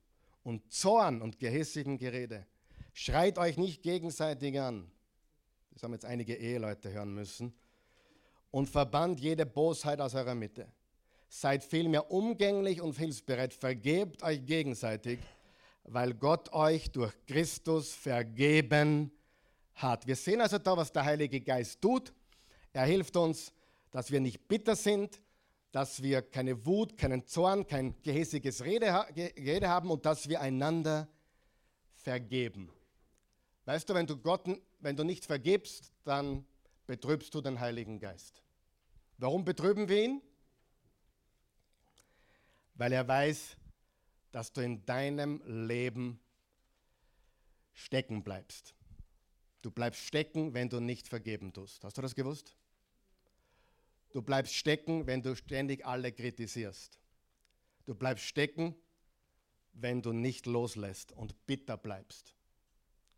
und Zorn und gehässigem Gerede Schreit euch nicht gegenseitig an. Das haben jetzt einige Eheleute hören müssen. Und verbannt jede Bosheit aus eurer Mitte. Seid vielmehr umgänglich und hilfsbereit. Vergebt euch gegenseitig, weil Gott euch durch Christus vergeben hat. Wir sehen also da, was der Heilige Geist tut. Er hilft uns, dass wir nicht bitter sind, dass wir keine Wut, keinen Zorn, kein gehässiges Rede, Rede haben und dass wir einander vergeben. Weißt du, wenn du, Gott, wenn du nicht vergibst, dann betrübst du den Heiligen Geist. Warum betrüben wir ihn? Weil er weiß, dass du in deinem Leben stecken bleibst. Du bleibst stecken, wenn du nicht vergeben tust. Hast du das gewusst? Du bleibst stecken, wenn du ständig alle kritisierst. Du bleibst stecken, wenn du nicht loslässt und bitter bleibst.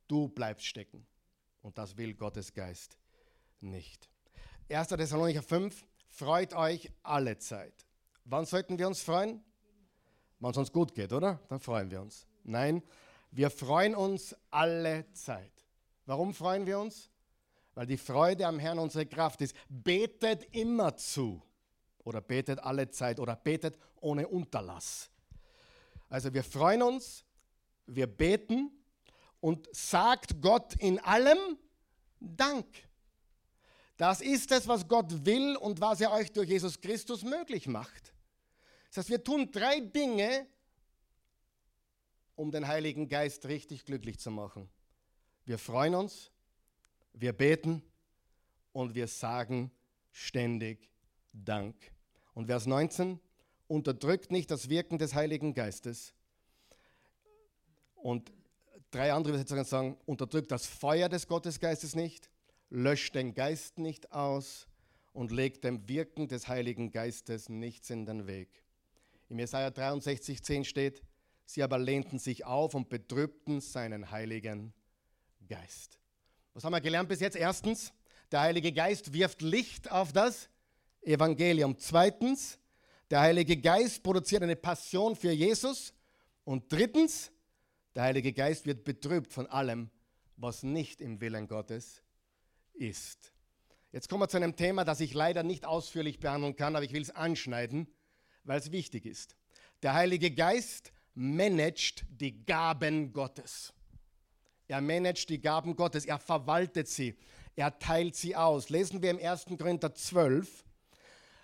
Du bleibst stecken. Und das will Gottes Geist nicht. 1. Thessalonicher 5, freut euch alle Zeit. Wann sollten wir uns freuen? Wenn es uns gut geht, oder? Dann freuen wir uns. Nein, wir freuen uns alle Zeit. Warum freuen wir uns? Weil die Freude am Herrn unsere Kraft ist. Betet immer zu. Oder betet alle Zeit. Oder betet ohne Unterlass. Also wir freuen uns, wir beten und sagt Gott in allem Dank. Das ist es, was Gott will und was er euch durch Jesus Christus möglich macht. Das heißt, wir tun drei Dinge, um den Heiligen Geist richtig glücklich zu machen. Wir freuen uns, wir beten und wir sagen ständig Dank. Und Vers 19, unterdrückt nicht das Wirken des Heiligen Geistes. Und drei andere Übersetzungen sagen, unterdrückt das Feuer des Gottesgeistes nicht löscht den Geist nicht aus und legt dem Wirken des Heiligen Geistes nichts in den Weg. Im Jesaja 63, 10 steht, sie aber lehnten sich auf und betrübten seinen Heiligen Geist. Was haben wir gelernt bis jetzt? Erstens, der Heilige Geist wirft Licht auf das Evangelium. Zweitens, der Heilige Geist produziert eine Passion für Jesus. Und drittens, der Heilige Geist wird betrübt von allem, was nicht im Willen Gottes ist. Jetzt kommen wir zu einem Thema, das ich leider nicht ausführlich behandeln kann, aber ich will es anschneiden, weil es wichtig ist. Der Heilige Geist managt die Gaben Gottes. Er managt die Gaben Gottes, er verwaltet sie, er teilt sie aus. Lesen wir im 1. Korinther 12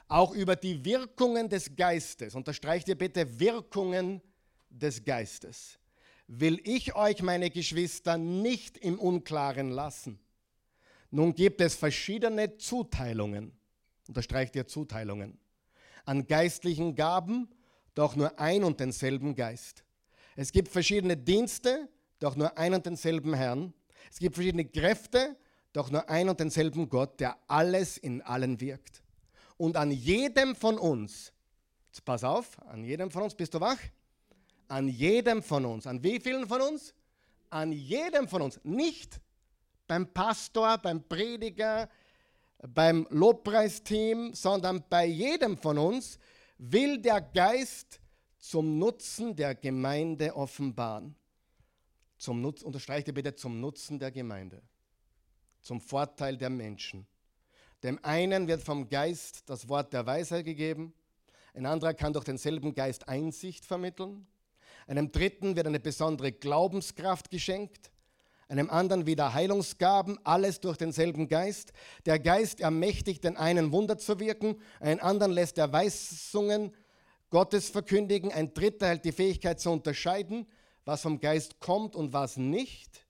auch über die Wirkungen des Geistes. Unterstreicht ihr bitte Wirkungen des Geistes. Will ich euch, meine Geschwister, nicht im Unklaren lassen. Nun gibt es verschiedene Zuteilungen, unterstreicht ihr Zuteilungen, an geistlichen Gaben, doch nur ein und denselben Geist. Es gibt verschiedene Dienste, doch nur ein und denselben Herrn. Es gibt verschiedene Kräfte, doch nur ein und denselben Gott, der alles in allen wirkt. Und an jedem von uns, pass auf, an jedem von uns, bist du wach? An jedem von uns, an wie vielen von uns? An jedem von uns, nicht beim Pastor, beim Prediger, beim Lobpreisteam, sondern bei jedem von uns will der Geist zum Nutzen der Gemeinde offenbaren. Zum Nutz, unterstreicht bitte zum Nutzen der Gemeinde, zum Vorteil der Menschen. Dem einen wird vom Geist das Wort der Weisheit gegeben, ein anderer kann durch denselben Geist Einsicht vermitteln, einem dritten wird eine besondere Glaubenskraft geschenkt, einem anderen wieder Heilungsgaben, alles durch denselben Geist. Der Geist ermächtigt den einen Wunder zu wirken, einen anderen lässt er Weisungen Gottes verkündigen, ein dritter hält die Fähigkeit zu unterscheiden, was vom Geist kommt und was nicht.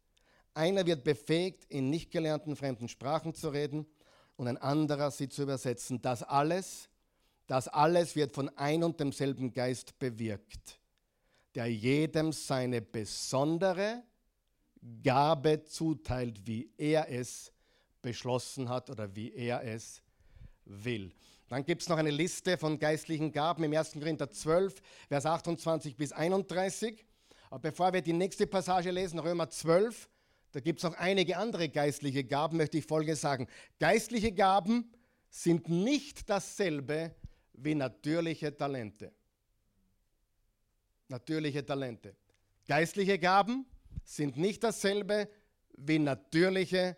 Einer wird befähigt, in nicht gelernten fremden Sprachen zu reden und ein anderer sie zu übersetzen. Das alles, das alles wird von ein und demselben Geist bewirkt, der jedem seine besondere Gabe zuteilt, wie er es beschlossen hat oder wie er es will. Dann gibt es noch eine Liste von geistlichen Gaben im 1. Korinther 12, Vers 28 bis 31. Aber bevor wir die nächste Passage lesen, Römer 12, da gibt es noch einige andere geistliche Gaben, möchte ich Folgendes sagen. Geistliche Gaben sind nicht dasselbe wie natürliche Talente. Natürliche Talente. Geistliche Gaben sind nicht dasselbe wie natürliche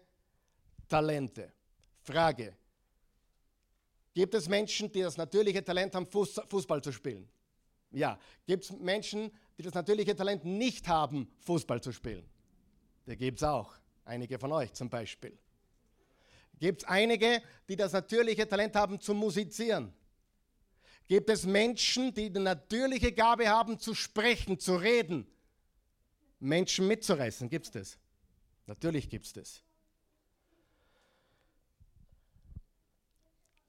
Talente. Frage. Gibt es Menschen, die das natürliche Talent haben, Fußball zu spielen? Ja. Gibt es Menschen, die das natürliche Talent nicht haben, Fußball zu spielen? Da gibt es auch. Einige von euch zum Beispiel. Gibt es einige, die das natürliche Talent haben, zu musizieren? gibt es Menschen, die die natürliche Gabe haben, zu sprechen, zu reden, Menschen mitzureißen. Gibt es das? Natürlich gibt es das.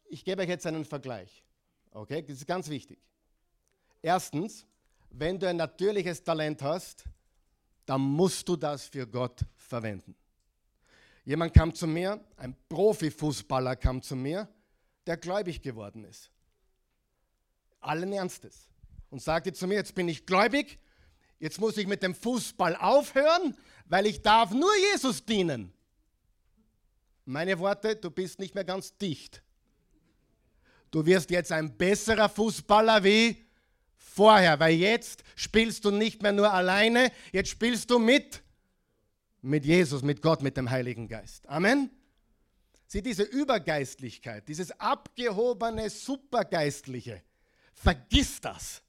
Ich gebe euch jetzt einen Vergleich. Okay, das ist ganz wichtig. Erstens, wenn du ein natürliches Talent hast, dann musst du das für Gott verwenden. Jemand kam zu mir, ein Profifußballer kam zu mir, der gläubig geworden ist. Allen Ernstes. Und sagte zu mir, jetzt bin ich gläubig, jetzt muss ich mit dem Fußball aufhören, weil ich darf nur Jesus dienen. Meine Worte, du bist nicht mehr ganz dicht. Du wirst jetzt ein besserer Fußballer wie vorher, weil jetzt spielst du nicht mehr nur alleine, jetzt spielst du mit mit Jesus, mit Gott, mit dem Heiligen Geist. Amen. Sieh diese Übergeistlichkeit, dieses abgehobene Supergeistliche. Vergiss das.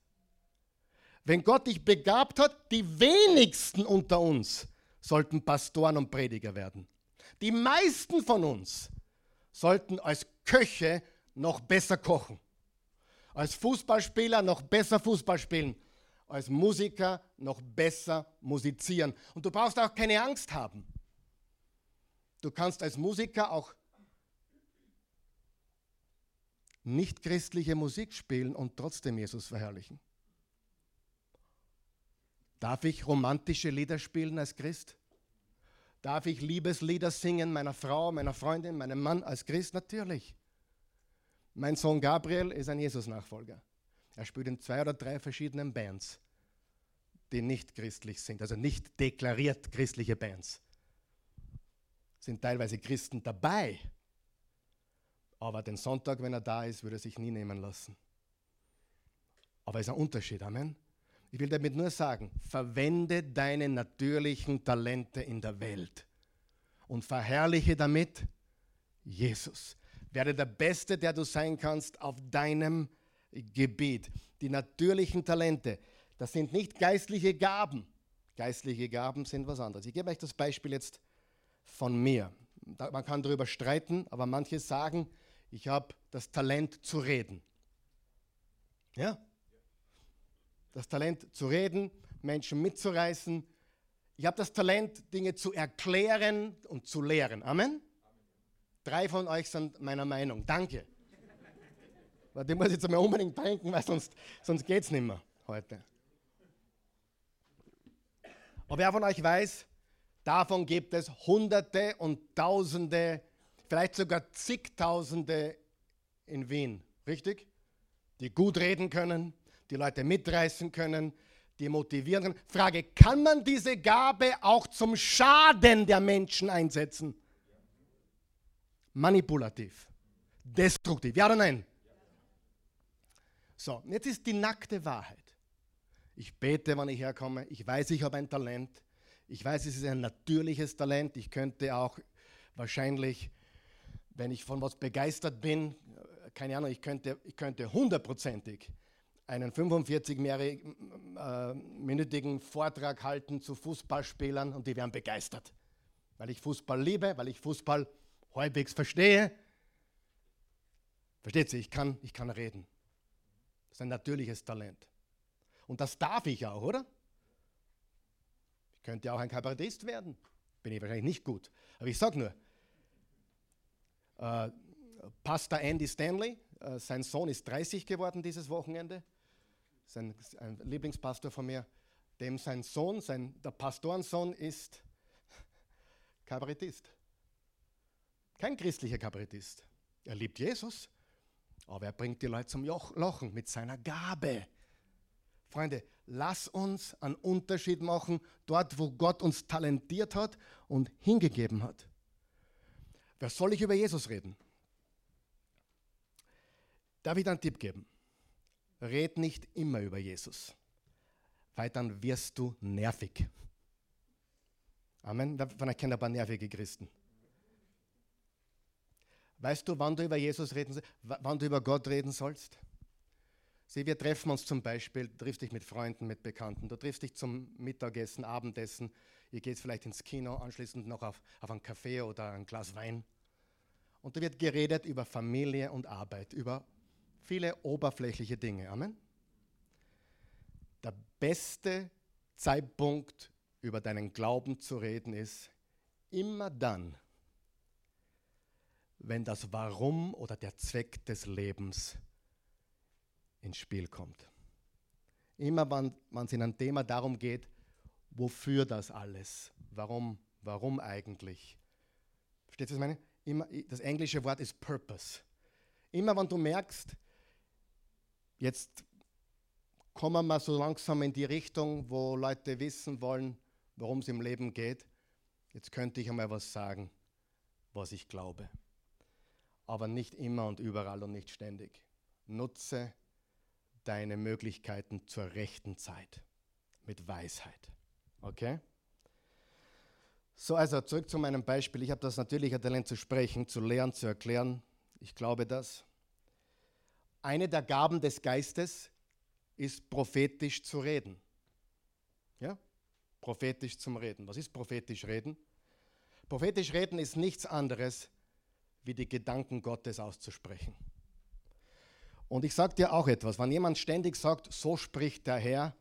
Wenn Gott dich begabt hat, die wenigsten unter uns sollten Pastoren und Prediger werden. Die meisten von uns sollten als Köche noch besser kochen, als Fußballspieler noch besser Fußball spielen, als Musiker noch besser musizieren. Und du brauchst auch keine Angst haben. Du kannst als Musiker auch nicht christliche Musik spielen und trotzdem Jesus verherrlichen. Darf ich romantische Lieder spielen als Christ? Darf ich Liebeslieder singen meiner Frau, meiner Freundin, meinem Mann als Christ? Natürlich. Mein Sohn Gabriel ist ein Jesus-Nachfolger. Er spielt in zwei oder drei verschiedenen Bands, die nicht christlich sind, also nicht deklariert christliche Bands. Sind teilweise Christen dabei, aber den Sonntag, wenn er da ist, würde er sich nie nehmen lassen. Aber es ist ein Unterschied, Amen. Ich will damit nur sagen, verwende deine natürlichen Talente in der Welt und verherrliche damit Jesus. Werde der Beste, der du sein kannst auf deinem Gebiet. Die natürlichen Talente, das sind nicht geistliche Gaben. Geistliche Gaben sind was anderes. Ich gebe euch das Beispiel jetzt von mir. Man kann darüber streiten, aber manche sagen, ich habe das Talent zu reden. Ja? Das Talent zu reden, Menschen mitzureißen. Ich habe das Talent, Dinge zu erklären und zu lehren. Amen? Drei von euch sind meiner Meinung. Danke. Die muss ich jetzt mal unbedingt trinken, weil sonst, sonst geht es nicht mehr heute. Aber wer von euch weiß, davon gibt es Hunderte und Tausende, vielleicht sogar zigtausende in Wien, richtig? Die gut reden können, die Leute mitreißen können, die motivieren können. Frage, kann man diese Gabe auch zum Schaden der Menschen einsetzen? Manipulativ, destruktiv, ja oder nein? So, jetzt ist die nackte Wahrheit. Ich bete, wann ich herkomme. Ich weiß, ich habe ein Talent. Ich weiß, es ist ein natürliches Talent. Ich könnte auch wahrscheinlich, wenn ich von was begeistert bin, keine Ahnung, ich könnte, ich könnte hundertprozentig einen 45-minütigen äh, Vortrag halten zu Fußballspielern und die wären begeistert. Weil ich Fußball liebe, weil ich Fußball halbwegs verstehe. Versteht sie, ich kann, ich kann reden. Das ist ein natürliches Talent. Und das darf ich auch, oder? Ich könnte auch ein Kabarettist werden. Bin ich wahrscheinlich nicht gut. Aber ich sage nur, äh, Pastor Andy Stanley, äh, sein Sohn ist 30 geworden dieses Wochenende. Sein ein Lieblingspastor von mir, dem sein Sohn, sein, der Pastorensohn ist Kabarettist. Kein christlicher Kabarettist. Er liebt Jesus, aber er bringt die Leute zum Lachen mit seiner Gabe. Freunde, lass uns einen Unterschied machen dort, wo Gott uns talentiert hat und hingegeben hat. Wer soll ich über Jesus reden? Darf ich dir einen Tipp geben? Red nicht immer über Jesus, weil dann wirst du nervig. Amen. Von erkennen ein paar nervige Christen. Weißt du, wann du über Jesus reden wann du über Gott reden sollst? Sieh, wir treffen uns zum Beispiel, triffst dich mit Freunden, mit Bekannten, du triffst dich zum Mittagessen, Abendessen, ihr geht vielleicht ins Kino, anschließend noch auf, auf einen Kaffee oder ein Glas Wein. Und da wird geredet über Familie und Arbeit, über viele oberflächliche Dinge. Amen. Der beste Zeitpunkt, über deinen Glauben zu reden, ist immer dann, wenn das Warum oder der Zweck des Lebens ins Spiel kommt. Immer wenn es in einem Thema darum geht, wofür das alles, warum, warum eigentlich. Versteht ihr, was ich meine? Immer, das englische Wort ist Purpose. Immer wenn du merkst, jetzt kommen wir so langsam in die Richtung, wo Leute wissen wollen, worum es im Leben geht, jetzt könnte ich einmal was sagen, was ich glaube. Aber nicht immer und überall und nicht ständig. Nutze deine Möglichkeiten zur rechten Zeit mit Weisheit. Okay? So, also zurück zu meinem Beispiel. Ich habe das natürliche Talent zu sprechen, zu lehren, zu erklären. Ich glaube das. Eine der Gaben des Geistes ist prophetisch zu reden. Ja? Prophetisch zum Reden. Was ist prophetisch reden? Prophetisch reden ist nichts anderes, wie die Gedanken Gottes auszusprechen. Und ich sage dir auch etwas, wenn jemand ständig sagt, so spricht der Herr,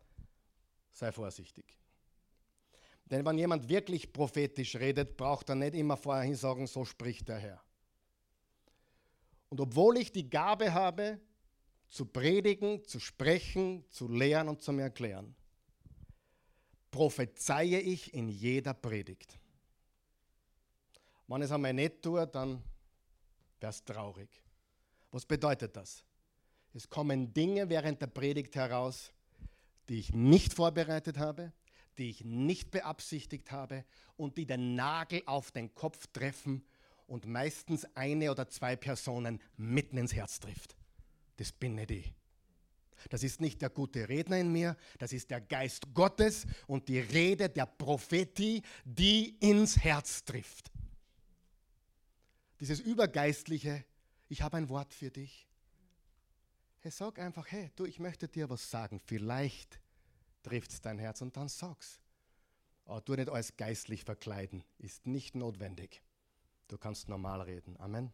sei vorsichtig. Denn wenn jemand wirklich prophetisch redet, braucht er nicht immer vorher sagen, so spricht der Herr. Und obwohl ich die Gabe habe, zu predigen, zu sprechen, zu lehren und zu erklären, prophezeie ich in jeder Predigt. Wenn ich es einmal nicht tue, dann wäre es traurig. Was bedeutet das? Es kommen Dinge während der Predigt heraus, die ich nicht vorbereitet habe, die ich nicht beabsichtigt habe und die den Nagel auf den Kopf treffen und meistens eine oder zwei Personen mitten ins Herz trifft. Das bin nicht ich. Das ist nicht der gute Redner in mir, das ist der Geist Gottes und die Rede der Prophetie, die ins Herz trifft. Dieses übergeistliche, ich habe ein Wort für dich. Hey, sag einfach, hey, du, ich möchte dir was sagen. Vielleicht trifft dein Herz und dann sag's. Aber du nicht als geistlich verkleiden, ist nicht notwendig. Du kannst normal reden. Amen.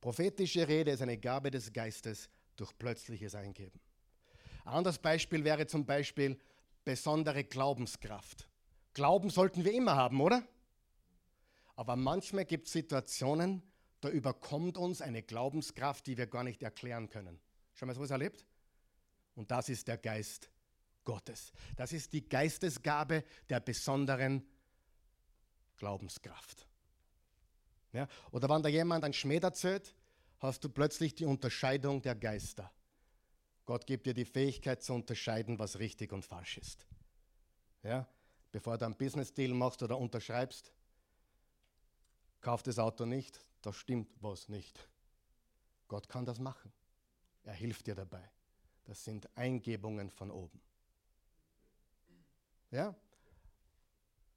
Prophetische Rede ist eine Gabe des Geistes durch plötzliches Eingeben. Ein anderes Beispiel wäre zum Beispiel besondere Glaubenskraft. Glauben sollten wir immer haben, oder? Aber manchmal gibt es Situationen, da überkommt uns eine Glaubenskraft, die wir gar nicht erklären können. Schon mal sowas erlebt? Und das ist der Geist Gottes. Das ist die Geistesgabe der besonderen Glaubenskraft. Ja? Oder wenn da jemand ein Schmäh erzählt, hast du plötzlich die Unterscheidung der Geister. Gott gibt dir die Fähigkeit zu unterscheiden, was richtig und falsch ist. Ja? Bevor du einen Business-Deal machst oder unterschreibst, kauf das Auto nicht, da stimmt was nicht. Gott kann das machen. Er hilft dir dabei. Das sind Eingebungen von oben. Ja?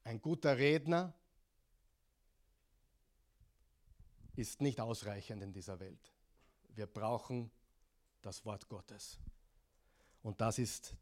Ein guter Redner ist nicht ausreichend in dieser Welt. Wir brauchen das Wort Gottes. Und das ist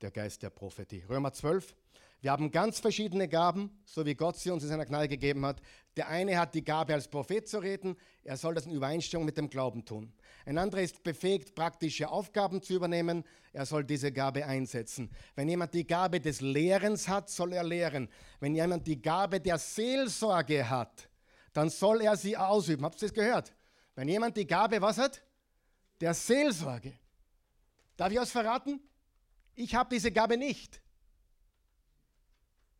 der Geist der Prophetie. Römer 12. Wir haben ganz verschiedene Gaben, so wie Gott sie uns in seiner Gnade gegeben hat. Der eine hat die Gabe, als Prophet zu reden. Er soll das in Übereinstimmung mit dem Glauben tun. Ein anderer ist befähigt, praktische Aufgaben zu übernehmen. Er soll diese Gabe einsetzen. Wenn jemand die Gabe des Lehrens hat, soll er lehren. Wenn jemand die Gabe der Seelsorge hat, dann soll er sie ausüben. Habt ihr das gehört? Wenn jemand die Gabe, was hat? Der Seelsorge. Darf ich was verraten? Ich habe diese Gabe nicht.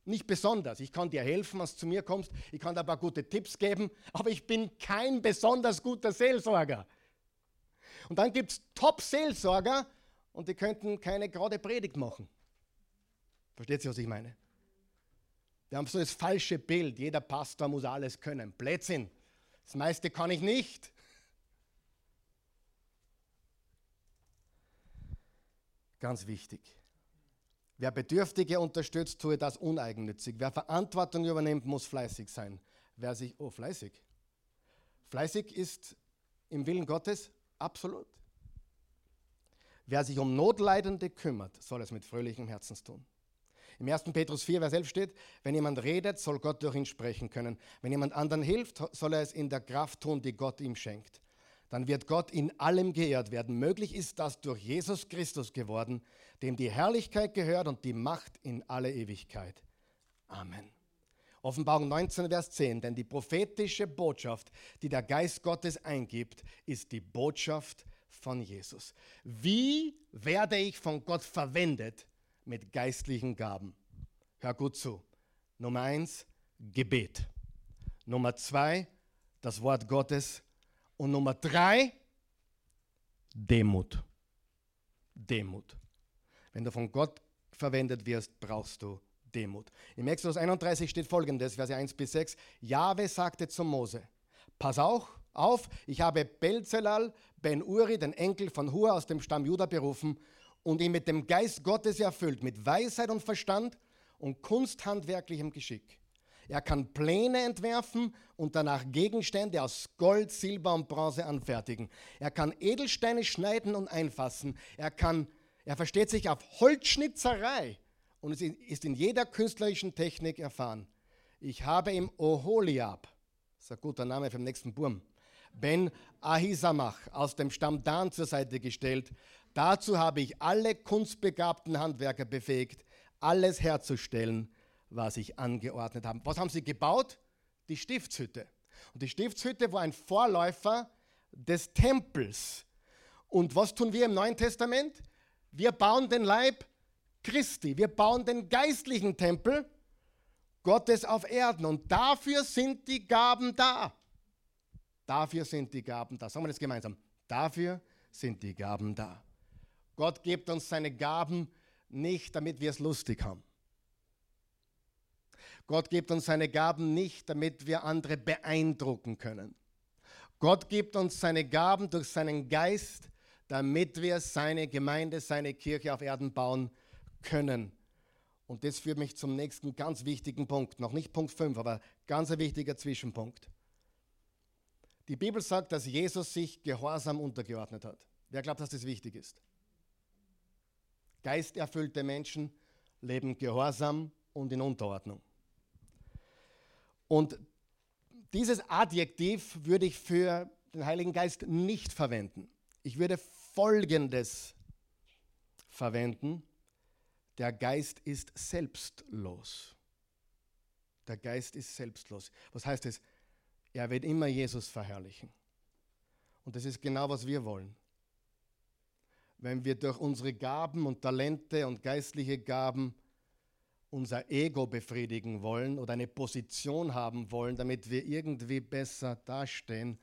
Nicht besonders. Ich kann dir helfen, was zu mir kommst. Ich kann dir ein paar gute Tipps geben, aber ich bin kein besonders guter Seelsorger. Und dann gibt es Top-Seelsorger und die könnten keine gerade Predigt machen. Versteht ihr, was ich meine? Wir haben so das falsche Bild. Jeder Pastor muss alles können. Blödsinn. Das meiste kann ich nicht. Ganz wichtig. Wer Bedürftige unterstützt, tue das uneigennützig. Wer Verantwortung übernimmt, muss fleißig sein. Wer sich, oh, fleißig. Fleißig ist im Willen Gottes absolut. Wer sich um Notleidende kümmert, soll es mit fröhlichem Herzen tun. Im 1. Petrus 4, Vers 11 steht, wenn jemand redet, soll Gott durch ihn sprechen können. Wenn jemand anderen hilft, soll er es in der Kraft tun, die Gott ihm schenkt dann wird Gott in allem geehrt werden. Möglich ist das durch Jesus Christus geworden, dem die Herrlichkeit gehört und die Macht in alle Ewigkeit. Amen. Offenbarung 19, Vers 10, denn die prophetische Botschaft, die der Geist Gottes eingibt, ist die Botschaft von Jesus. Wie werde ich von Gott verwendet mit geistlichen Gaben? Hör gut zu. Nummer eins, Gebet. Nummer zwei, das Wort Gottes. Und Nummer drei, Demut. Demut. Wenn du von Gott verwendet wirst, brauchst du Demut. Im Exodus 31 steht folgendes, Verse 1 bis 6. Jahwe sagte zu Mose, pass auch auf, ich habe Belzelal, Ben Uri, den Enkel von Hur aus dem Stamm Juda berufen und ihn mit dem Geist Gottes erfüllt, mit Weisheit und Verstand und kunsthandwerklichem Geschick. Er kann Pläne entwerfen und danach Gegenstände aus Gold, Silber und Bronze anfertigen. Er kann Edelsteine schneiden und einfassen. Er, kann, er versteht sich auf Holzschnitzerei und ist in jeder künstlerischen Technik erfahren. Ich habe ihm Oholiab, das ist ein guter Name für den nächsten Burm, Ben Ahisamach aus dem Stamm Dan zur Seite gestellt. Dazu habe ich alle kunstbegabten Handwerker befähigt, alles herzustellen, was ich angeordnet habe. Was haben sie gebaut? Die Stiftshütte. Und die Stiftshütte war ein Vorläufer des Tempels. Und was tun wir im Neuen Testament? Wir bauen den Leib Christi. Wir bauen den geistlichen Tempel Gottes auf Erden. Und dafür sind die Gaben da. Dafür sind die Gaben da. Sagen wir das gemeinsam. Dafür sind die Gaben da. Gott gibt uns seine Gaben nicht, damit wir es lustig haben. Gott gibt uns seine Gaben nicht, damit wir andere beeindrucken können. Gott gibt uns seine Gaben durch seinen Geist, damit wir seine Gemeinde, seine Kirche auf Erden bauen können. Und das führt mich zum nächsten ganz wichtigen Punkt. Noch nicht Punkt 5, aber ganz ein wichtiger Zwischenpunkt. Die Bibel sagt, dass Jesus sich Gehorsam untergeordnet hat. Wer glaubt, dass das wichtig ist? Geisterfüllte Menschen leben gehorsam und in Unterordnung. Und dieses Adjektiv würde ich für den Heiligen Geist nicht verwenden. Ich würde Folgendes verwenden. Der Geist ist selbstlos. Der Geist ist selbstlos. Was heißt es? Er wird immer Jesus verherrlichen. Und das ist genau, was wir wollen. Wenn wir durch unsere Gaben und Talente und geistliche Gaben unser Ego befriedigen wollen oder eine Position haben wollen, damit wir irgendwie besser dastehen,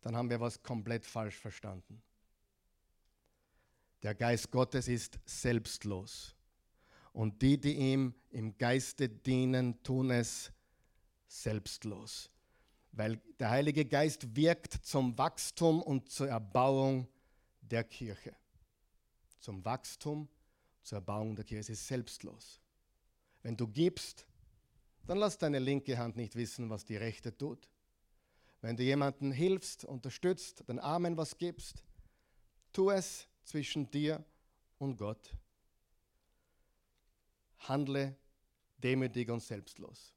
dann haben wir was komplett falsch verstanden. Der Geist Gottes ist selbstlos. Und die, die ihm im Geiste dienen, tun es selbstlos. Weil der Heilige Geist wirkt zum Wachstum und zur Erbauung der Kirche. Zum Wachstum, zur Erbauung der Kirche. Es ist selbstlos. Wenn du gibst, dann lass deine linke Hand nicht wissen, was die rechte tut. Wenn du jemanden hilfst, unterstützt, den Armen was gibst, tu es zwischen dir und Gott. Handle demütig und selbstlos.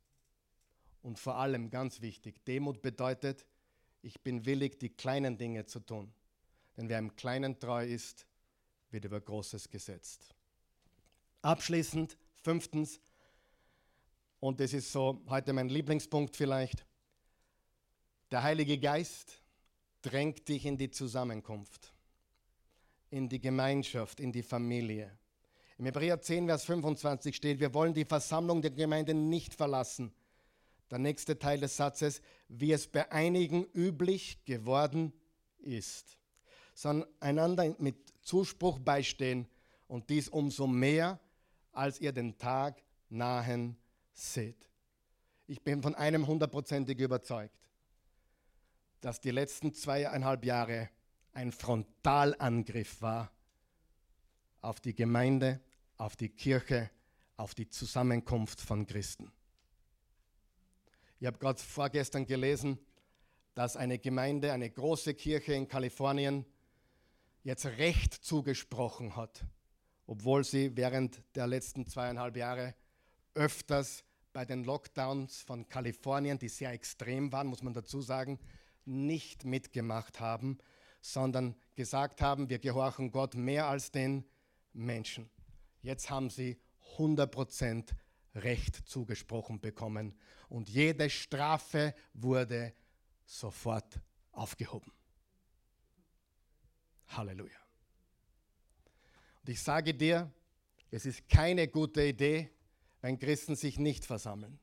Und vor allem ganz wichtig, Demut bedeutet, ich bin willig, die kleinen Dinge zu tun. Denn wer im Kleinen treu ist, wird über Großes gesetzt. Abschließend, fünftens, und das ist so heute mein Lieblingspunkt vielleicht. Der Heilige Geist drängt dich in die Zusammenkunft, in die Gemeinschaft, in die Familie. Im Hebräer 10, Vers 25 steht, wir wollen die Versammlung der Gemeinde nicht verlassen. Der nächste Teil des Satzes, wie es bei einigen üblich geworden ist, sondern einander mit Zuspruch beistehen und dies umso mehr, als ihr den Tag nahen seht. Ich bin von einem hundertprozentig überzeugt, dass die letzten zweieinhalb Jahre ein Frontalangriff war auf die Gemeinde, auf die Kirche, auf die Zusammenkunft von Christen. Ich habe gerade vorgestern gelesen, dass eine Gemeinde, eine große Kirche in Kalifornien jetzt Recht zugesprochen hat, obwohl sie während der letzten zweieinhalb Jahre öfters bei den Lockdowns von Kalifornien, die sehr extrem waren, muss man dazu sagen, nicht mitgemacht haben, sondern gesagt haben, wir gehorchen Gott mehr als den Menschen. Jetzt haben sie 100% Recht zugesprochen bekommen und jede Strafe wurde sofort aufgehoben. Halleluja. Und ich sage dir, es ist keine gute Idee, wenn Christen sich nicht versammeln.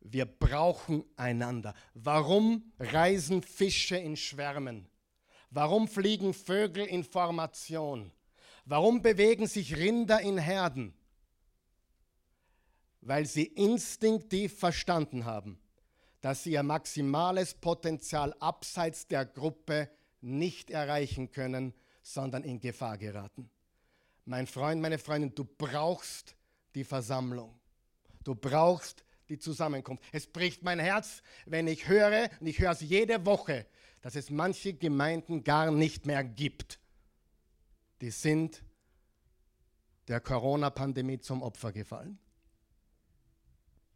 Wir brauchen einander. Warum reisen Fische in Schwärmen? Warum fliegen Vögel in Formation? Warum bewegen sich Rinder in Herden? Weil sie instinktiv verstanden haben, dass sie ihr maximales Potenzial abseits der Gruppe nicht erreichen können, sondern in Gefahr geraten. Mein Freund, meine Freundin, du brauchst die Versammlung. Du brauchst die Zusammenkunft. Es bricht mein Herz, wenn ich höre, und ich höre es jede Woche, dass es manche Gemeinden gar nicht mehr gibt. Die sind der Corona-Pandemie zum Opfer gefallen.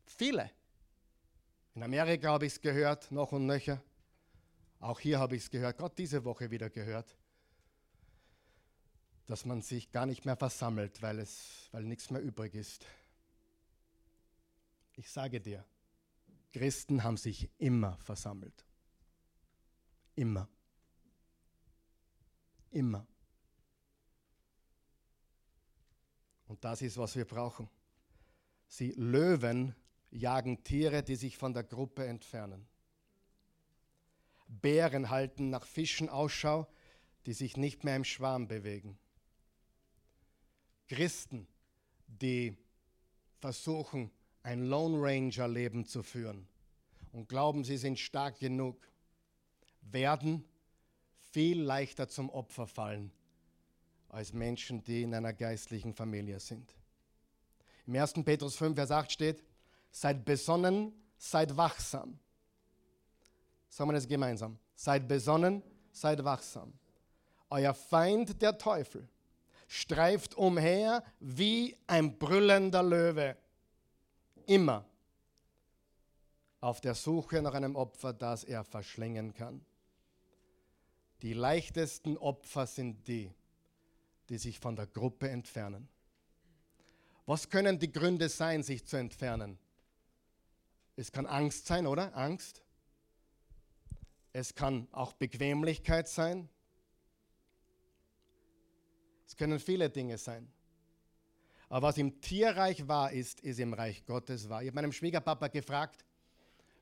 Viele. In Amerika habe ich es gehört, noch und nöcher. Auch hier habe ich es gehört, gerade diese Woche wieder gehört, dass man sich gar nicht mehr versammelt, weil, es, weil nichts mehr übrig ist. Ich sage dir, Christen haben sich immer versammelt. Immer. Immer. Und das ist, was wir brauchen. Sie Löwen jagen Tiere, die sich von der Gruppe entfernen. Bären halten nach Fischen Ausschau, die sich nicht mehr im Schwarm bewegen. Christen, die versuchen, ein Lone Ranger Leben zu führen und glauben, sie sind stark genug, werden viel leichter zum Opfer fallen als Menschen, die in einer geistlichen Familie sind. Im 1. Petrus 5, Vers 8 steht, seid besonnen, seid wachsam. Sagen wir das gemeinsam. Seid besonnen, seid wachsam. Euer Feind, der Teufel, streift umher wie ein brüllender Löwe immer auf der Suche nach einem Opfer, das er verschlingen kann. Die leichtesten Opfer sind die, die sich von der Gruppe entfernen. Was können die Gründe sein, sich zu entfernen? Es kann Angst sein, oder? Angst. Es kann auch Bequemlichkeit sein. Es können viele Dinge sein. Aber was im Tierreich wahr ist, ist im Reich Gottes wahr. Ich habe meinem Schwiegerpapa gefragt,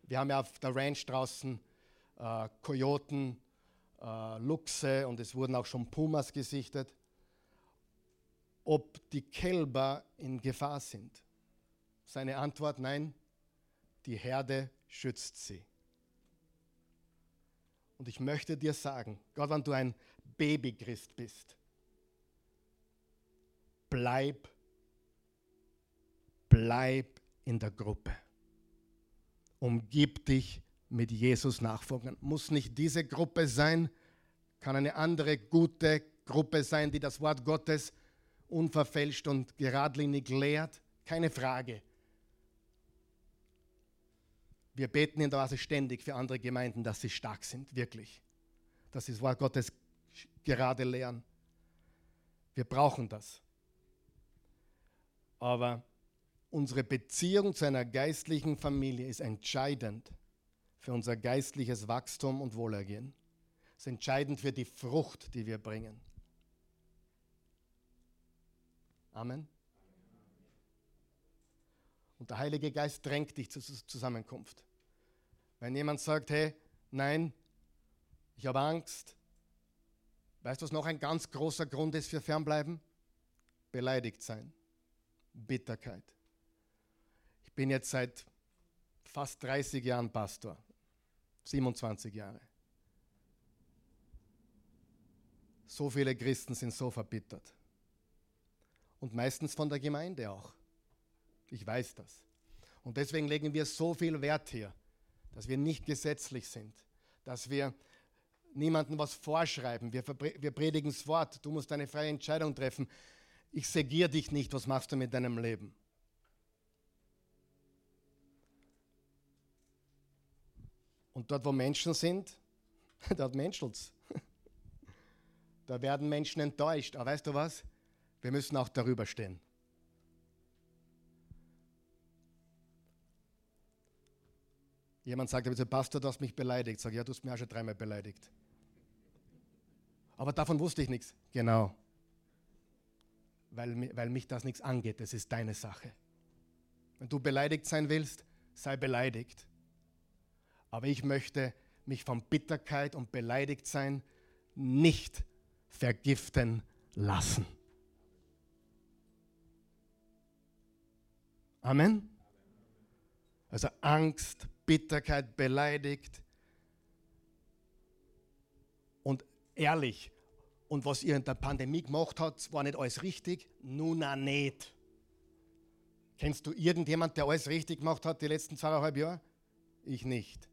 wir haben ja auf der Ranch draußen äh, Kojoten, äh, Luchse und es wurden auch schon Pumas gesichtet, ob die Kälber in Gefahr sind. Seine Antwort, nein, die Herde schützt sie. Und ich möchte dir sagen, Gott, wenn du ein Babychrist bist, bleib Bleib in der Gruppe. Umgib dich mit Jesus Nachfolgern. Muss nicht diese Gruppe sein, kann eine andere gute Gruppe sein, die das Wort Gottes unverfälscht und geradlinig lehrt. Keine Frage. Wir beten in der Weise ständig für andere Gemeinden, dass sie stark sind, wirklich. Dass sie das Wort Gottes gerade lehren. Wir brauchen das. Aber Unsere Beziehung zu einer geistlichen Familie ist entscheidend für unser geistliches Wachstum und Wohlergehen. Es ist entscheidend für die Frucht, die wir bringen. Amen. Und der Heilige Geist drängt dich zur Zusammenkunft. Wenn jemand sagt, hey, nein, ich habe Angst, weißt du, was noch ein ganz großer Grund ist für Fernbleiben? Beleidigt sein, Bitterkeit bin jetzt seit fast 30 Jahren Pastor, 27 Jahre. So viele Christen sind so verbittert. Und meistens von der Gemeinde auch. Ich weiß das. Und deswegen legen wir so viel Wert hier, dass wir nicht gesetzlich sind, dass wir niemandem was vorschreiben. Wir, wir predigen das Wort, du musst eine freie Entscheidung treffen. Ich segiere dich nicht, was machst du mit deinem Leben? Und dort, wo Menschen sind, dort menschelt's. Da werden Menschen enttäuscht. Aber weißt du was? Wir müssen auch darüber stehen. Jemand sagt, der Pastor, du hast mich beleidigt. Sag, ja, du hast mich auch schon dreimal beleidigt. Aber davon wusste ich nichts. Genau. Weil, weil mich das nichts angeht. Das ist deine Sache. Wenn du beleidigt sein willst, sei beleidigt. Aber ich möchte mich von Bitterkeit und Beleidigtsein nicht vergiften lassen. Amen. Also Angst, Bitterkeit, beleidigt und ehrlich. Und was ihr in der Pandemie gemacht habt, war nicht alles richtig, nun auch nicht. Kennst du irgendjemand, der alles richtig gemacht hat die letzten zweieinhalb Jahre? Ich nicht.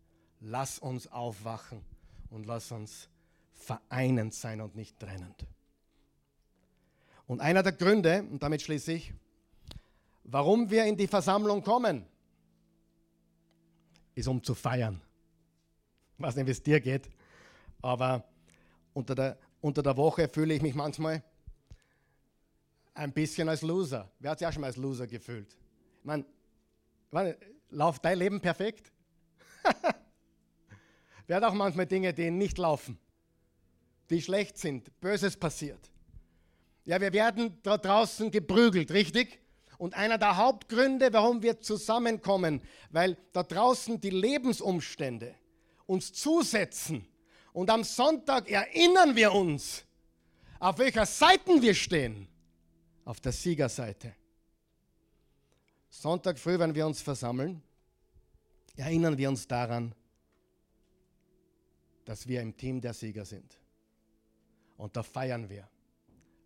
Lass uns aufwachen und lass uns vereinend sein und nicht trennend. Und einer der Gründe, und damit schließe ich, warum wir in die Versammlung kommen, ist um zu feiern. Ich weiß nicht, wie es dir geht, aber unter der, unter der Woche fühle ich mich manchmal ein bisschen als Loser. Wer hat sich auch schon mal als Loser gefühlt? Ich meine, läuft dein Leben perfekt? Wer hat auch manchmal Dinge, die nicht laufen, die schlecht sind, Böses passiert. Ja, wir werden da draußen geprügelt, richtig? Und einer der Hauptgründe, warum wir zusammenkommen, weil da draußen die Lebensumstände uns zusetzen. Und am Sonntag erinnern wir uns, auf welcher Seite wir stehen. Auf der Siegerseite. Sonntag früh, wenn wir uns versammeln, erinnern wir uns daran, dass wir im Team der Sieger sind. Und da feiern wir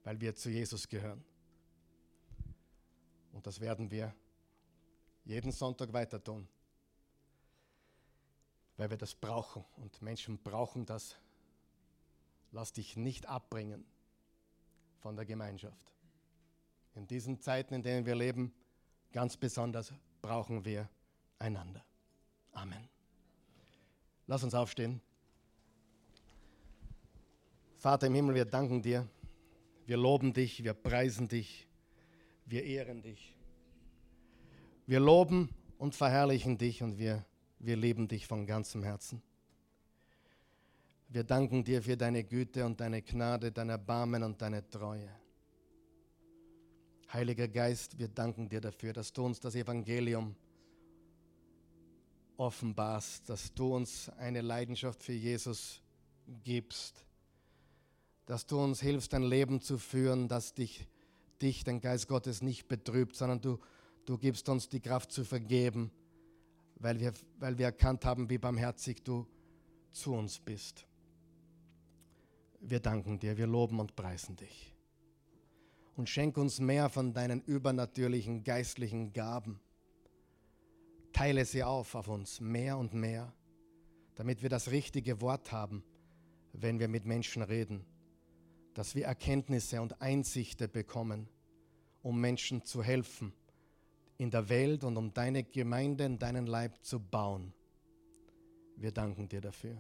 weil wir zu Jesus gehören. Und das werden wir jeden Sonntag weiter tun, weil wir das brauchen. Und Menschen brauchen das. Lass dich nicht abbringen von der Gemeinschaft. In diesen Zeiten, in denen wir leben, ganz besonders brauchen wir einander. Amen. Lass uns aufstehen. Vater im Himmel, wir danken dir wir loben dich, wir preisen dich, wir ehren dich. Wir loben und verherrlichen dich und wir, wir lieben dich von ganzem Herzen. Wir danken dir für deine Güte und deine Gnade, dein Erbarmen und deine Treue. Heiliger Geist, wir danken dir dafür, dass du uns das Evangelium offenbarst, dass du uns eine Leidenschaft für Jesus gibst dass du uns hilfst, ein Leben zu führen, das dich, dich, den Geist Gottes, nicht betrübt, sondern du, du gibst uns die Kraft zu vergeben, weil wir, weil wir erkannt haben, wie barmherzig du zu uns bist. Wir danken dir, wir loben und preisen dich. Und schenk uns mehr von deinen übernatürlichen geistlichen Gaben. Teile sie auf auf uns, mehr und mehr, damit wir das richtige Wort haben, wenn wir mit Menschen reden dass wir Erkenntnisse und Einsichten bekommen, um Menschen zu helfen in der Welt und um deine Gemeinde in deinen Leib zu bauen. Wir danken dir dafür.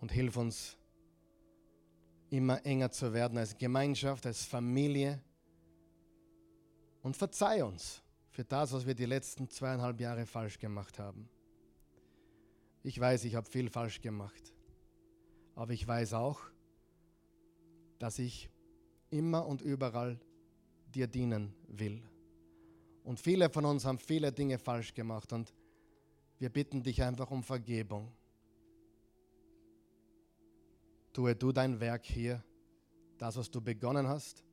Und hilf uns, immer enger zu werden als Gemeinschaft, als Familie. Und verzeih uns für das, was wir die letzten zweieinhalb Jahre falsch gemacht haben. Ich weiß, ich habe viel falsch gemacht. Aber ich weiß auch, dass ich immer und überall dir dienen will. Und viele von uns haben viele Dinge falsch gemacht und wir bitten dich einfach um Vergebung. Tue du dein Werk hier, das, was du begonnen hast,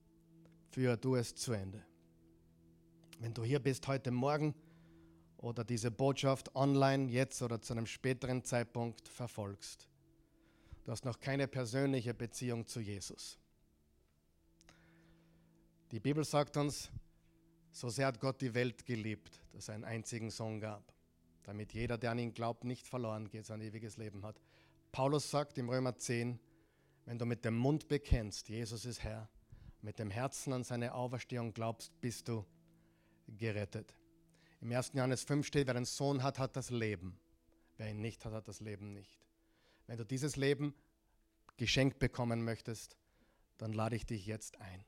führe du es zu Ende. Wenn du hier bist heute Morgen oder diese Botschaft online jetzt oder zu einem späteren Zeitpunkt verfolgst, Du hast noch keine persönliche Beziehung zu Jesus. Die Bibel sagt uns, so sehr hat Gott die Welt geliebt, dass er einen einzigen Sohn gab, damit jeder, der an ihn glaubt, nicht verloren geht, sondern ewiges Leben hat. Paulus sagt im Römer 10, wenn du mit dem Mund bekennst, Jesus ist Herr, mit dem Herzen an seine Auferstehung glaubst, bist du gerettet. Im 1. Johannes 5 steht, wer einen Sohn hat, hat das Leben. Wer ihn nicht hat, hat das Leben nicht. Wenn du dieses Leben geschenkt bekommen möchtest, dann lade ich dich jetzt ein,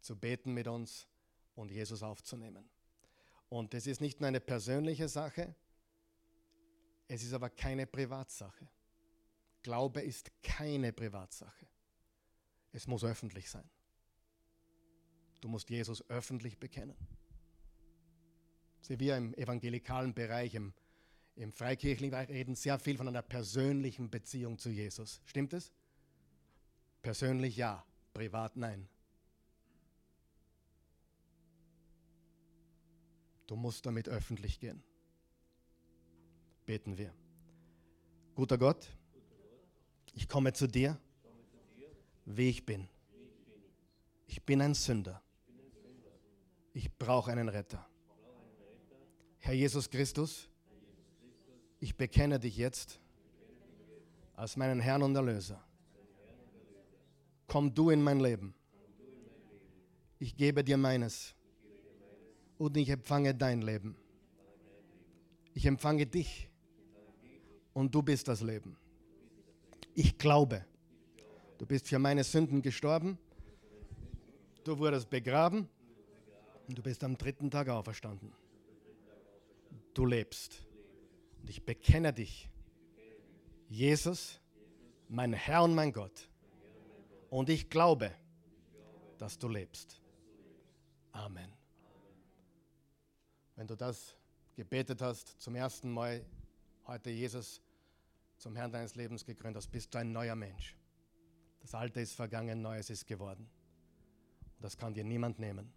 zu beten mit uns und Jesus aufzunehmen. Und es ist nicht nur eine persönliche Sache, Es ist aber keine Privatsache. Glaube ist keine Privatsache. Es muss öffentlich sein. Du musst Jesus öffentlich bekennen. Sie wir im evangelikalen Bereich, im, im freikirchlichen Bereich reden sehr viel von einer persönlichen Beziehung zu Jesus. Stimmt es? Persönlich ja, privat nein. Du musst damit öffentlich gehen. Beten wir. Guter Gott, ich komme zu dir, wie ich bin. Ich bin ein Sünder. Ich brauche einen Retter. Herr Jesus Christus, ich bekenne dich jetzt als meinen Herrn und Erlöser. Komm du in mein Leben. Ich gebe dir meines und ich empfange dein Leben. Ich empfange dich und du bist das Leben. Ich glaube, du bist für meine Sünden gestorben, du wurdest begraben und du bist am dritten Tag auferstanden. Du lebst. Und ich bekenne dich, Jesus, mein Herr und mein Gott. Und ich glaube, dass du lebst. Amen. Wenn du das gebetet hast, zum ersten Mal heute Jesus zum Herrn deines Lebens gekrönt hast, bist du ein neuer Mensch. Das Alte ist vergangen, Neues ist geworden. Und das kann dir niemand nehmen.